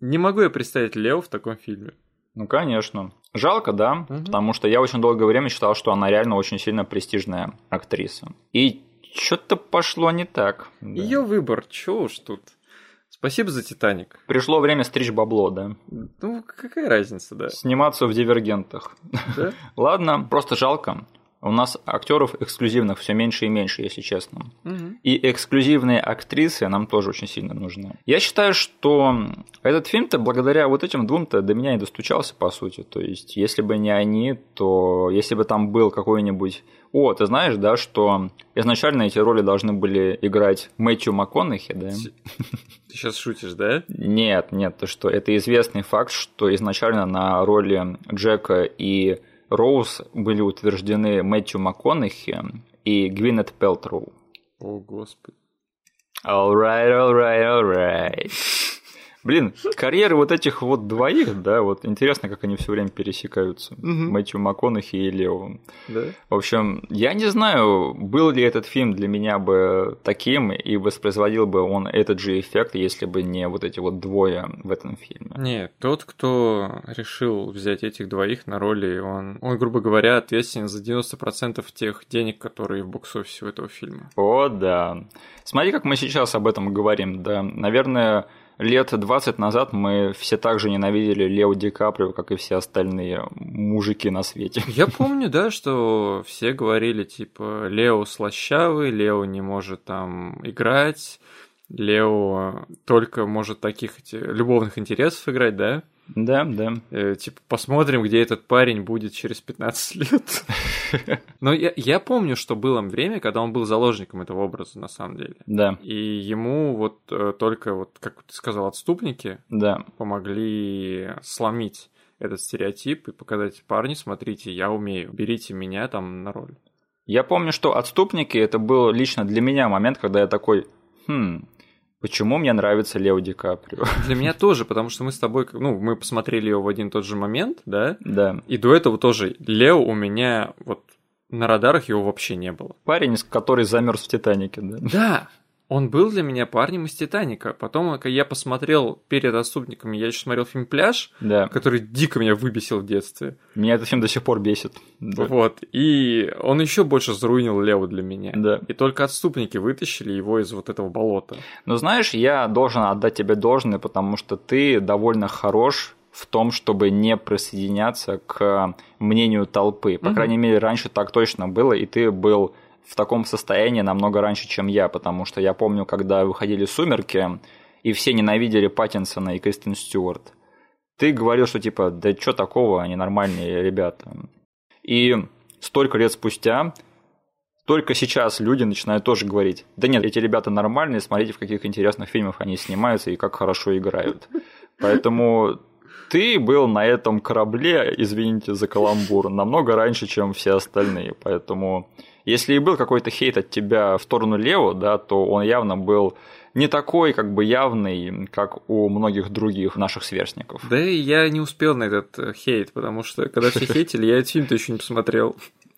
не могу я представить Лео в таком фильме. Ну, конечно. Жалко, да, Мгм. потому что я очень долгое время считал, что она реально очень сильно престижная актриса. И что-то пошло не так. да. Ее выбор, чё уж тут. Спасибо за Титаник. Пришло время стричь бабло, да. Ну, какая разница, да? Сниматься в дивергентах. Да? Ладно, просто жалко. У нас актеров эксклюзивных все меньше и меньше, если честно. Мгм. И эксклюзивные актрисы нам тоже очень сильно нужны. Я считаю, что этот фильм-то благодаря вот этим двум-то до меня и достучался, по сути. То есть, если бы не они, то если бы там был какой-нибудь... О, ты знаешь, да, что изначально эти роли должны были играть Мэтью МакКонахи, да? Ты сейчас шутишь, да? Нет, нет, то что это известный факт, что изначально на роли Джека и Роуз были утверждены Мэтью МакКонахи и Гвинет Пелтроу. О, господи. Alright, alright, alright. Блин, карьеры вот этих вот двоих, да, вот интересно, как они все время пересекаются. Мгм. Мэтью МакКонахи и Лео. Да? В общем, я не знаю, был ли этот фильм для меня бы таким и воспроизводил бы он этот же эффект, если бы не вот эти вот двое в этом фильме. Нет, тот, кто решил взять этих двоих на роли, он, он грубо говоря, ответственен за 90% тех денег, которые в бокс-офисе у этого фильма. О, да. Смотри, как мы сейчас об этом говорим, да. Наверное, лет 20 назад мы все так же ненавидели Лео Ди Каприо, как и все остальные мужики на свете. Я помню, да, что все говорили, типа, Лео слащавый, Лео не может там играть, Лео только может таких любовных интересов играть, да? Да, да. Э, типа, посмотрим, где этот парень будет через 15 лет. Но я, я помню, что было время, когда он был заложником этого образа, на самом деле. Да, И ему вот э, только, вот, как ты сказал, отступники да. помогли сломить этот стереотип и показать, парни, смотрите, я умею, берите меня там на роль. Я помню, что «Отступники» это был лично для меня момент, когда я такой, хм, почему мне нравится Лео Ди Каприо? Для меня тоже, потому что мы с тобой, ну, мы посмотрели его в один и тот же момент, да, Да. и до этого тоже Лео у меня вот на радарах его вообще не было. Парень, который замерз в Титанике, да. Да, он был для меня парнем из Титаника. Потом я посмотрел перед отступниками, я еще смотрел фильм Пляж, Да. который дико меня выбесил в детстве. Меня этот фильм до сих пор бесит. Да. Вот. И он еще больше заруинил Леву для меня. Да. И только отступники вытащили его из вот этого болота. Но знаешь, я должен отдать тебе должное, потому что ты довольно хорош в том, чтобы не присоединяться к мнению толпы. По Мгм. крайней мере, раньше так точно было, и ты был в таком состоянии намного раньше, чем я, потому что я помню, когда выходили «Сумерки», и все ненавидели Паттинсона и Кристен Стюарт. Ты говорил, что типа, да что такого, они нормальные ребята. И столько лет спустя только сейчас люди начинают тоже говорить, да нет, эти ребята нормальные, смотрите, в каких интересных фильмах они снимаются и как хорошо играют. Поэтому ты был на этом корабле, извините за каламбур, намного раньше, чем все остальные. Поэтому если и был какой-то хейт от тебя в сторону Лео, да, то он явно был не такой как бы явный, как у многих других наших сверстников. Да и я не успел на этот э, хейт, потому что когда все хейтили, я этот фильм-то еще не посмотрел.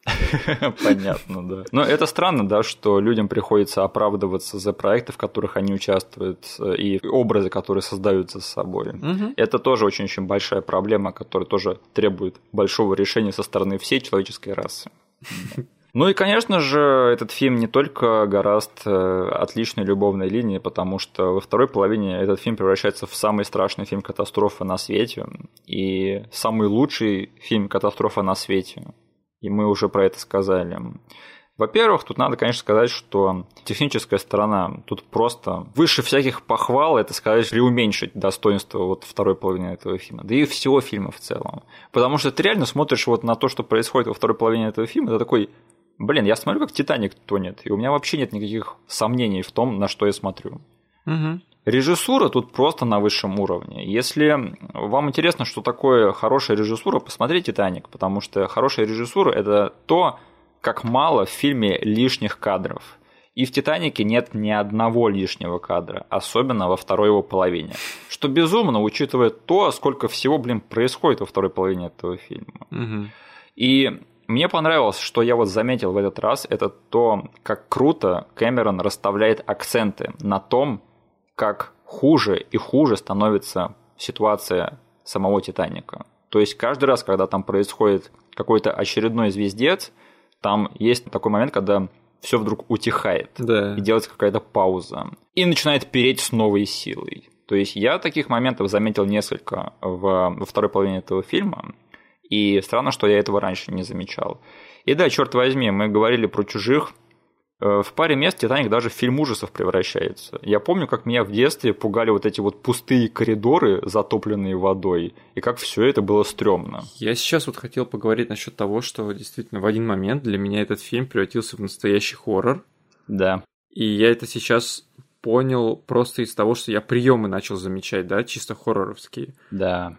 Понятно, да. Но это странно, да, что людям приходится оправдываться за проекты, в которых они участвуют, э, и образы, которые создаются с собой. Мгм. Это тоже очень-очень большая проблема, которая тоже требует большого решения со стороны всей человеческой расы. Ну и, конечно же, этот фильм не только гораст э, отличной любовной линии, потому что во второй половине этот фильм превращается в самый страшный фильм катастрофа на свете и самый лучший фильм катастрофа на свете. И мы уже про это сказали. Во-первых, тут надо, конечно, сказать, что техническая сторона тут просто выше всяких похвал, это сказать, преуменьшить достоинство вот второй половины этого фильма, да и всего фильма в целом. Потому что ты реально смотришь вот на то, что происходит во второй половине этого фильма, ты такой, блин, я смотрю, как Титаник тонет, и у меня вообще нет никаких сомнений в том, на что я смотрю. Мгм. Режиссура тут просто на высшем уровне. Если вам интересно, что такое хорошая режиссура, посмотрите «Титаник», потому что хорошая режиссура – это то, как мало в фильме лишних кадров. И в «Титанике» нет ни одного лишнего кадра, особенно во второй его половине. Что безумно, учитывая то, сколько всего, блин, происходит во второй половине этого фильма. Мгм. И мне понравилось, что я вот заметил в этот раз, это то, как круто Кэмерон расставляет акценты на том, как хуже и хуже становится ситуация самого Титаника. То есть каждый раз, когда там происходит какой-то очередной звездец, там есть такой момент, когда все вдруг утихает Да. и делается какая-то пауза. И начинает переть с новой силой. То есть я таких моментов заметил несколько в, во второй половине этого фильма. И странно, что я этого раньше не замечал. И да, черт возьми, мы говорили про чужих. Э, В паре мест Титаник даже в фильм ужасов превращается. Я помню, как меня в детстве пугали вот эти вот пустые коридоры, затопленные водой, и как все это было стрёмно. Я сейчас вот хотел поговорить насчет того, что действительно в один момент для меня этот фильм превратился в настоящий хоррор. Да. И я это сейчас понял просто из того, что я приемы начал замечать, да, чисто хорроровские. Да.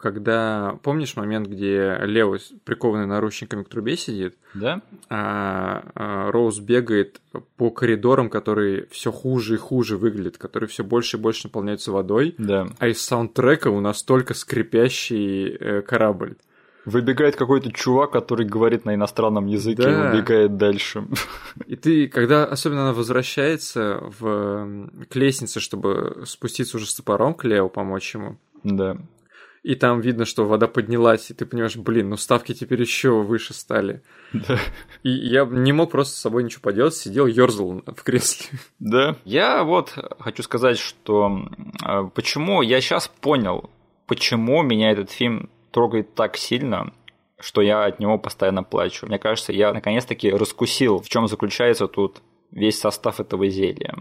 Когда помнишь момент, где Лео прикованный наручниками к трубе сидит, Да? а а, Роуз бегает по коридорам, которые все хуже и хуже выглядят, которые все больше и больше наполняются водой, Да. а из саундтрека у нас только скрипящий э, корабль. Выбегает какой-то чувак, который говорит на иностранном языке Да. и убегает дальше. И ты, когда особенно она возвращается в, к лестнице, чтобы спуститься уже с топором к Лео, помочь ему, Да. и там видно, что вода поднялась, и ты понимаешь, блин, ну ставки теперь еще выше стали. Да. И я не мог просто с собой ничего поделать, сидел, ерзал в кресле. Да. Я вот хочу сказать, что э, почему я сейчас понял, почему меня этот фильм трогает так сильно, что я от него постоянно плачу. Мне кажется, я наконец-таки раскусил, в чем заключается тут весь состав этого зелья.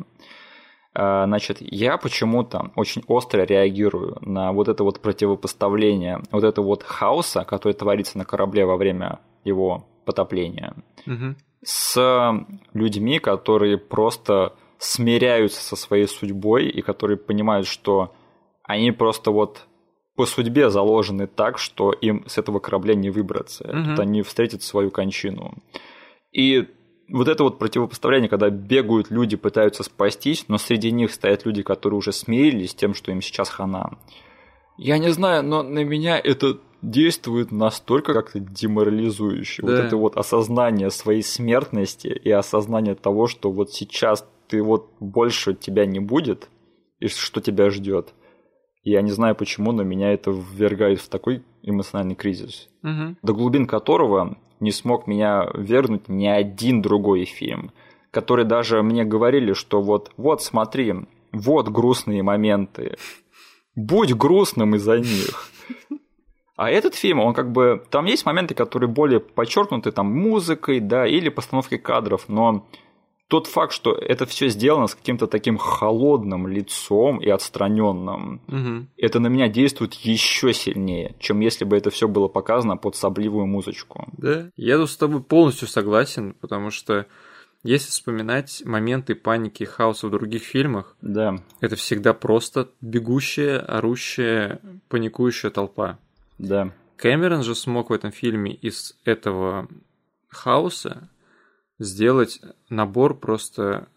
Э, Значит, я почему-то очень остро реагирую на вот это вот противопоставление, вот это вот хаоса, который творится на корабле во время его потопления Мгм. с людьми, которые просто смиряются со своей судьбой и которые понимают, что они просто вот по судьбе заложены так, что им с этого корабля не выбраться. Мгм. Тут они встретят свою кончину. И вот это вот противопоставление, когда бегают люди, пытаются спастись, но среди них стоят люди, которые уже смирились с тем, что им сейчас хана. Я не знаю, но на меня это действует настолько как-то деморализующе. Вот Да. это вот осознание своей смертности и осознание того, что вот сейчас ты вот больше тебя не будет, и что тебя ждет. Я не знаю почему, но меня это ввергает в такой эмоциональный кризис, Угу. до глубин которого не смог меня вернуть ни один другой фильм, который даже мне говорили, что вот, вот смотри, вот грустные моменты, будь грустным из-за них. А этот фильм, он как бы... Там есть моменты, которые более подчеркнуты там музыкой, да, или постановкой кадров, но тот факт, что это все сделано с каким-то таким холодным лицом и отстраненным, Угу. это на меня действует еще сильнее, чем если бы это все было показано под сабливую музычку. Да, я тут с тобой полностью согласен, потому что если вспоминать моменты паники и хаоса в других фильмах, Да, это всегда просто бегущая, орущая, паникующая толпа. да, Кэмерон же смог в этом фильме из этого хаоса сделать набор просто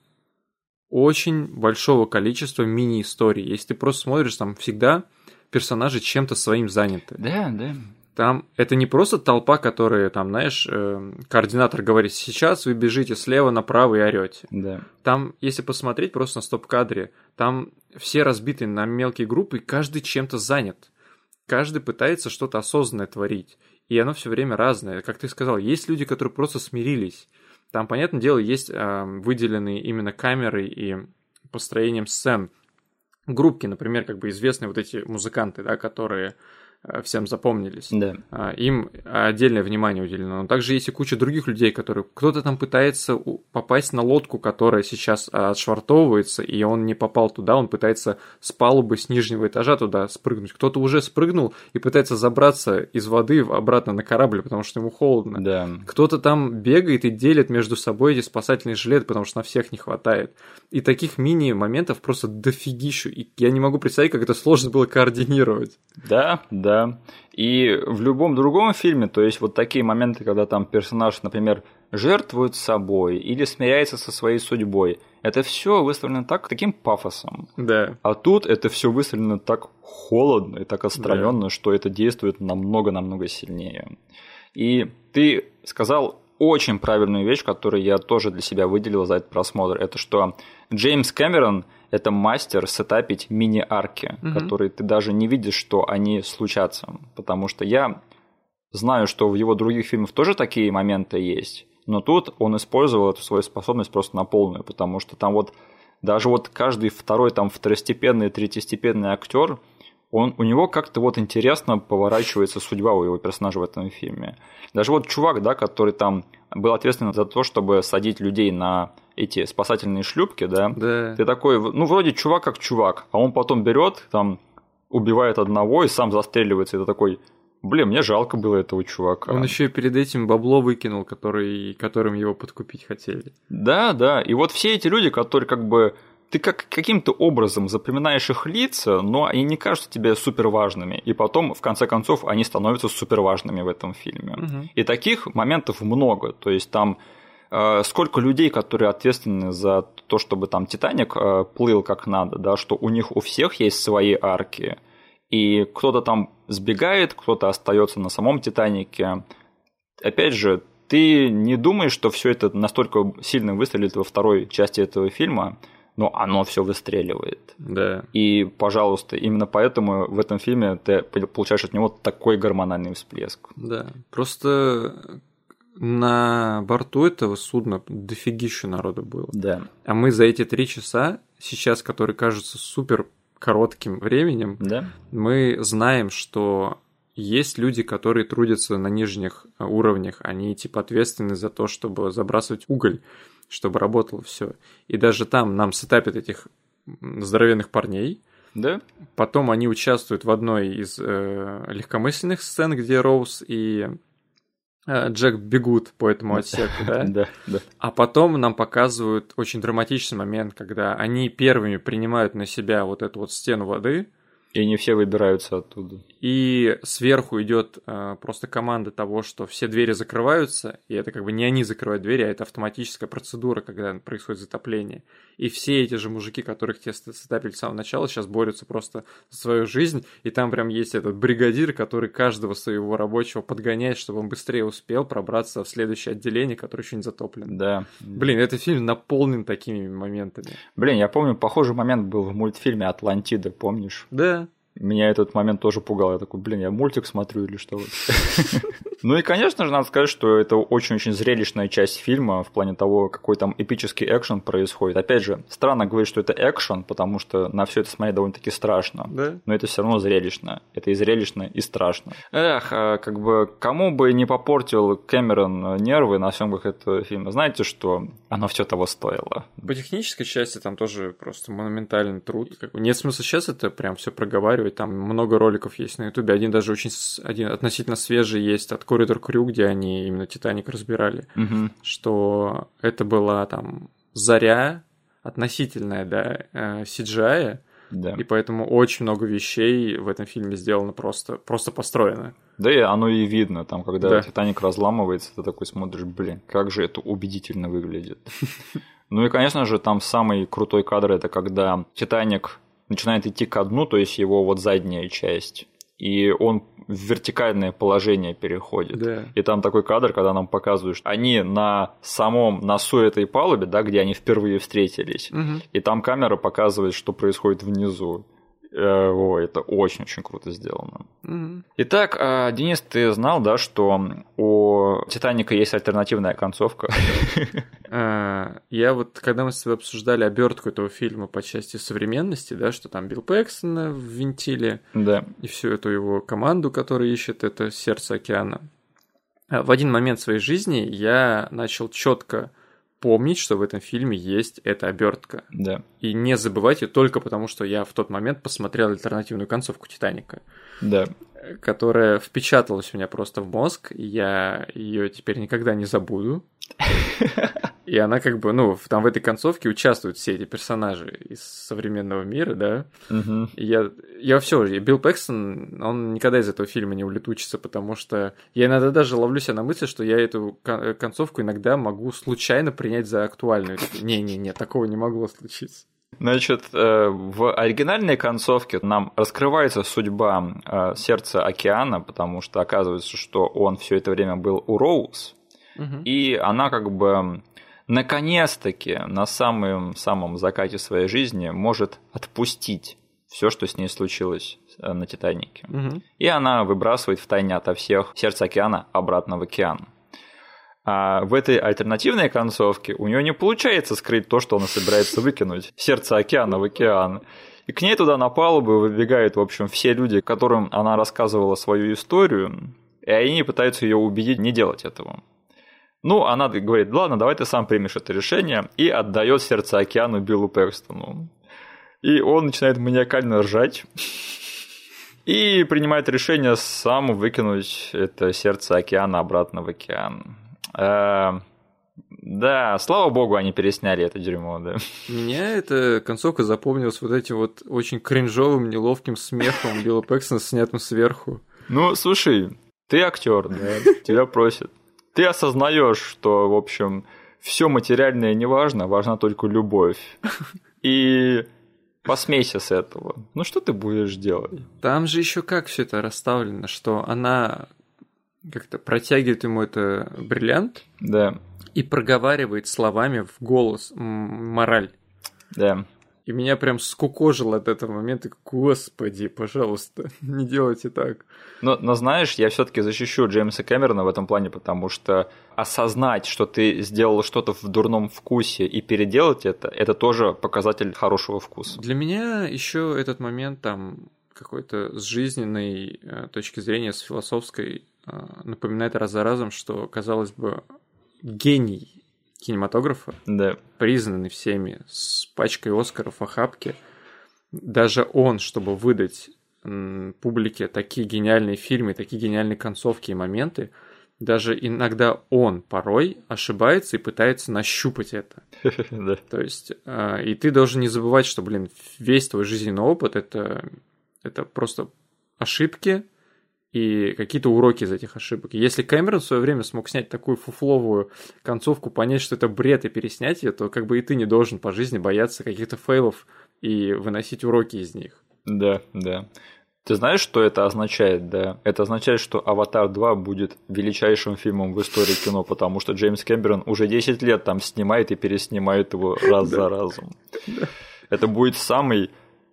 очень большого количества мини-историй. Если ты просто смотришь, там всегда персонажи чем-то своим заняты. да, да. Там это не просто толпа, которая, там, знаешь, э, координатор говорит, сейчас вы бежите слева направо и орете. Да, Там, если посмотреть просто на стоп-кадре, там все разбиты на мелкие группы, и каждый чем-то занят. Каждый пытается что-то осознанное творить. И оно все время разное. Как ты сказал, есть люди, которые просто смирились. Там, понятное дело, есть э, выделенные именно камерой и построением сцен. Группки, например, как бы известные вот эти музыканты, да, которые всем запомнились. да. А, им отдельное внимание уделено. Но также есть и куча других людей, которые... Кто-то там пытается попасть на лодку, которая сейчас а, отшвартовывается, и он не попал туда, он пытается с палубы, с нижнего этажа туда спрыгнуть. Кто-то уже спрыгнул и пытается забраться из воды обратно на корабль, потому что ему холодно. Да, Кто-то там бегает и делит между собой эти спасательные жилеты, потому что на всех не хватает. И таких мини-моментов просто дофигищу. И я не могу представить, как это сложно было координировать. Да, да. И в любом другом фильме, то есть вот такие моменты, когда там персонаж, например, жертвует собой или смиряется со своей судьбой, это все выставлено так, таким пафосом. Да. А тут это все выставлено так холодно и так отстраненно, что это действует намного-намного сильнее. И ты сказал очень правильную вещь, которую я тоже для себя выделил за этот просмотр. Это что Джеймс Кэмерон – это мастер сетапить мини-арки, Мгм. которые ты даже не видишь, что они случатся. Потому что я знаю, что в его других фильмах тоже такие моменты есть, но тут он использовал эту свою способность просто на полную, потому что там вот даже вот каждый второй там второстепенный, третьестепенный актер, он, у него как-то вот интересно поворачивается судьба у его персонажа в этом фильме. Даже вот чувак, да, который там был ответственен за то, чтобы садить людей на эти спасательные шлюпки, да, Да. ты такой, ну, вроде чувак как чувак, а он потом берет, там, убивает одного и сам застреливается, и ты такой, блин, мне жалко было этого чувака. Он еще и перед этим бабло выкинул, который, которым его подкупить хотели. Да, да, и вот все эти люди, которые как бы ты как каким-то образом запоминаешь их лица, но они не кажутся тебе супер важными, и потом, в конце концов, они становятся супер важными в этом фильме. Мгм. И таких моментов много, то есть там э, сколько людей, которые ответственны за то, чтобы там Титаник э, плыл как надо, да, что у них у всех есть свои арки, и кто-то там сбегает, кто-то остается на самом Титанике. Опять же, ты не думаешь, что все это настолько сильно выстрелит во второй части этого фильма, но оно все выстреливает. Да. И, пожалуйста, именно поэтому в этом фильме ты получаешь от него такой гормональный всплеск. Да. Просто на борту этого судна дофигища народу было. Да, А мы за эти три часа, сейчас, которые кажутся супер коротким временем, да, мы знаем, что есть люди, которые трудятся на нижних э, уровнях, они типа ответственны за то, чтобы забрасывать уголь, чтобы работало все. И даже там нам сетапят этих здоровенных парней, да, потом они участвуют в одной из э, легкомысленных сцен, где Роуз и э, Джек бегут по этому отсеку, да? да, да, А потом нам показывают очень драматичный момент, когда они первыми принимают на себя вот эту вот стену воды, И не все выбираются оттуда. И сверху идет э, просто команда того, что все двери закрываются, и это как бы не они закрывают двери, а это автоматическая процедура, когда происходит затопление. И все эти же мужики, которых те стапили с самого начала, сейчас борются просто за свою жизнь, и там прям есть этот бригадир, который каждого своего рабочего подгоняет, чтобы он быстрее успел пробраться в следующее отделение, которое еще не затоплено. Да. Блин, этот фильм наполнен такими моментами. Блин, я помню, похожий момент был в мультфильме «Атлантида», помнишь? Да. Меня этот момент тоже пугал. Я такой, блин, я мультик смотрю или что? Ну и, конечно же, надо сказать, что это очень-очень зрелищная часть фильма в плане того, какой там эпический экшен происходит. Опять же, странно говорить, что это экшен, потому что на все это смотреть довольно-таки страшно. Да. Но это все равно зрелищно. Это и зрелищно, и страшно. Эх, а как бы кому бы не попортил Кэмерон нервы на съемках этого фильма, знаете что? Оно все того стоило. По технической части там тоже просто монументальный труд. Нет смысла сейчас это прям все проговаривать. Там много роликов есть на Ютубе. Один даже очень один относительно свежий есть от Коридор Крю, где они именно Титаник разбирали, угу. что это была там заря относительная, да, CGI, да. и поэтому очень много вещей в этом фильме сделано просто, просто построено. Да и оно и видно, там, когда Да. Титаник разламывается, ты такой смотришь, блин, как же это убедительно выглядит. Ну и, конечно же, там самый крутой кадр это когда Титаник начинает идти ко дну, то есть его вот задняя часть, и он в вертикальное положение переходит. Да. И там такой кадр, когда нам показывают, что они на самом носу этой палубы, да, где они впервые встретились, Мгм. и там камера показывает, что происходит внизу. Э, О, это очень-очень круто сделано. Мгм. Итак, а, Денис, ты знал, да, что у Титаника есть альтернативная концовка? А, Я вот, когда мы с тобой обсуждали обертку этого фильма по части современности, да, что там Билл Пэкстона ввинтили, Да. и всю эту его команду, которая ищет это сердце океана. В один момент своей жизни я начал четко помнить, что в этом фильме есть эта обертка. Да. И не забывать ее только потому, что я в тот момент посмотрел альтернативную концовку Титаника, Да. которая впечаталась у меня просто в мозг, и я ее теперь никогда не забуду. И она как бы, ну, там в этой концовке участвуют все эти персонажи из современного мира, да. Мгм. И Я, я все, Билл Пэкстон, он никогда из этого фильма не улетучится, потому что я иногда даже ловлю себя на мысли, что я эту кон- концовку иногда могу случайно принять за актуальную. Не-не-не, такого не могло случиться. Значит, э, в оригинальной концовке нам раскрывается судьба э, сердца океана, потому что оказывается, что он все это время был у Роуз, и она как бы наконец-таки на самом самом закате своей жизни может отпустить все, что с ней случилось э, на Титанике. Мгм. И она выбрасывает в тайне ото всех сердце океана обратно в океан. А в этой альтернативной концовке у нее не получается скрыть то, что она собирается выкинуть. Сердце океана в океан. И к ней туда на палубу выбегают, в общем, все люди, которым она рассказывала свою историю, и они пытаются ее убедить не делать этого. Ну, она говорит, ладно, давай ты сам примешь это решение, и отдает сердце океану Биллу Пэкстону. И он начинает маниакально ржать. И принимает решение сам выкинуть это сердце океана обратно в океан. Э, Да, слава богу, они пересняли это дерьмо, да. Меня эта концовка запомнилась вот этим вот очень кринжовым, неловким смехом Билла Пэкстона, снятым сверху. Ну, слушай, ты актер, да, тебя просят. Ты осознаешь, что, в общем, все материальное не важно, важна только любовь. И посмейся с этого. Ну, что ты будешь делать? Там же еще как все это расставлено, что она как-то протягивает ему это бриллиант Да, и проговаривает словами в голос мораль. да. И меня прям скукожило от этого момента. Господи, пожалуйста, не делайте так. Но, но знаешь, я все-таки защищу Джеймса Кэмерона в этом плане, потому что осознать, что ты сделал что-то в дурном вкусе и переделать это, это тоже показатель хорошего вкуса. Для меня еще этот момент там какой-то с жизненной э, точки зрения, с философской, напоминает раз за разом, что, казалось бы, гений кинематографа, Да, признанный всеми с пачкой Оскаров в охапке, даже он, чтобы выдать публике такие гениальные фильмы, такие гениальные концовки и моменты, даже иногда он порой ошибается и пытается нащупать это. То есть, э, и ты должен не забывать, что, блин, весь твой жизненный опыт это Это просто ошибки и какие-то уроки из этих ошибок. Если Кэмерон в свое время смог снять такую фуфловую концовку, понять, что это бред и переснять ее, то как бы и ты не должен по жизни бояться каких-то фейлов и выносить уроки из них. Да, да. Ты знаешь, что это означает, да? Это означает, что «Аватар 2» будет величайшим фильмом в истории кино, потому что Джеймс Кэмерон уже 10 лет там снимает и переснимает его раз за разом. Это будет самый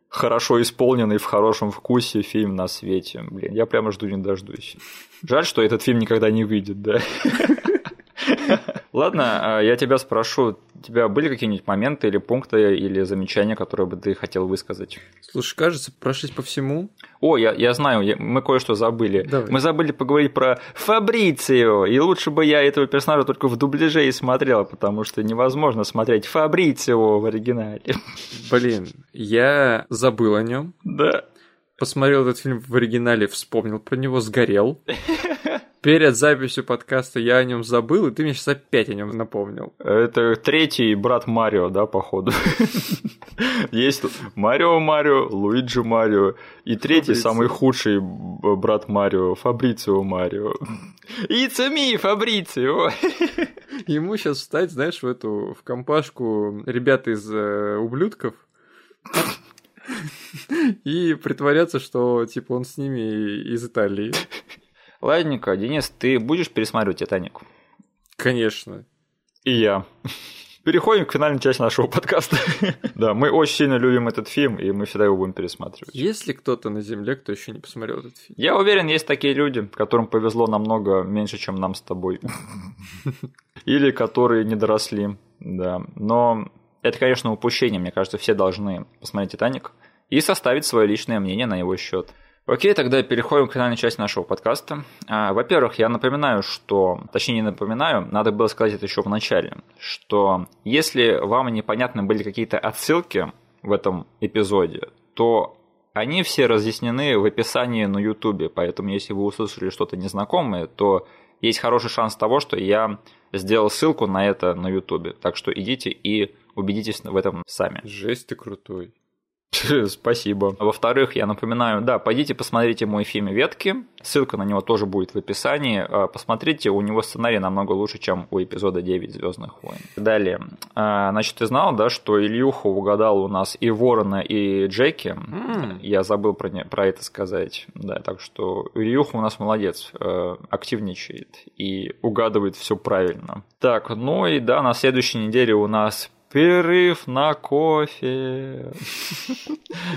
хорошо исполненный в хорошем вкусе фильм на свете. Блин, я прямо жду не дождусь. Жаль, что этот фильм никогда не выйдет, да? Ладно, а я тебя спрошу, у тебя были какие-нибудь моменты или пункты или замечания, которые бы ты хотел высказать? Слушай, кажется, прошлись по всему. О, я, я знаю, я, мы кое-что забыли. Давай. Мы забыли поговорить про Фабрицио, и лучше бы я этого персонажа только в дубляже и смотрел, потому что невозможно смотреть Фабрицио в оригинале. Блин, я забыл о нем. Да. Посмотрел этот фильм в оригинале, вспомнил про него, сгорел. Перед записью подкаста я о нем забыл, и ты мне сейчас опять о нем напомнил. Это третий брат Марио, да, походу. Есть Марио Марио, Луиджи Марио, и третий, самый худший брат Марио, Фабрицио Марио. It's me, Фабрицио! Ему сейчас встать, знаешь, в эту, в компашку ребят из э, ублюдков и притворяться, что, типа, он с ними из Италии. Ладненько, Денис, ты будешь пересматривать «Титаник»? Конечно. И я. Переходим к финальной части нашего подкаста. Да, мы очень сильно любим этот фильм, и мы всегда его будем пересматривать. Есть ли кто-то на Земле, кто еще не посмотрел этот фильм? Я уверен, есть такие люди, которым повезло намного меньше, чем нам с тобой. Или которые не доросли, да. Но это, конечно, упущение. Мне кажется, все должны посмотреть «Титаник» и составить свое личное мнение на его счет. Окей, тогда переходим к финальной части нашего подкаста. А, Во-первых, я напоминаю, что, точнее не напоминаю, надо было сказать это еще в начале, что если вам непонятны были какие-то отсылки в этом эпизоде, то они все разъяснены в описании на YouTube, поэтому если вы услышали что-то незнакомое, то есть хороший шанс того, что я сделал ссылку на это на YouTube. Так что идите и убедитесь в этом сами. Жесть ты крутой. Спасибо. Во-вторых, я напоминаю, да, пойдите посмотрите мой фильм «Ветки». Ссылка на него тоже будет в описании. А, Посмотрите, у него сценарий намного лучше, чем у эпизода 9 Звездных войн. Далее. А, Значит, ты знал, да, что Ильюха угадал у нас и Ворона, и Джеки. М. Я забыл про, не- про это сказать. Да, так что Ильюха у нас молодец, э, активничает и угадывает все правильно. Так, ну и да, на следующей неделе у нас перерыв на кофе.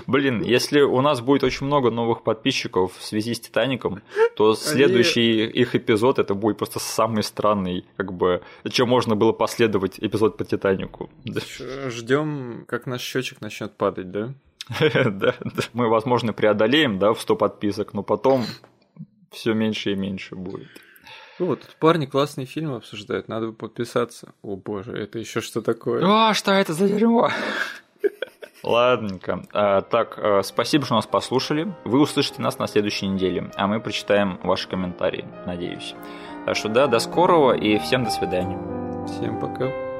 Блин, если у нас будет очень много новых подписчиков в связи с Титаником, то следующий их эпизод это будет просто самый странный, как бы, чем можно было последовать эпизод по Титанику. Ждем, как наш счетчик начнет падать, да? да, да. Мы, возможно, преодолеем, да, в 100 подписок, но потом все меньше и меньше будет. Вот, тут парни классные фильмы обсуждают, надо бы подписаться. О боже, это еще что такое? А, что это за дерьмо? Ладненько. А, так, а, спасибо, что нас послушали. Вы услышите нас на следующей неделе, а мы прочитаем ваши комментарии, надеюсь. Так что да, до скорого и всем до свидания. Всем пока.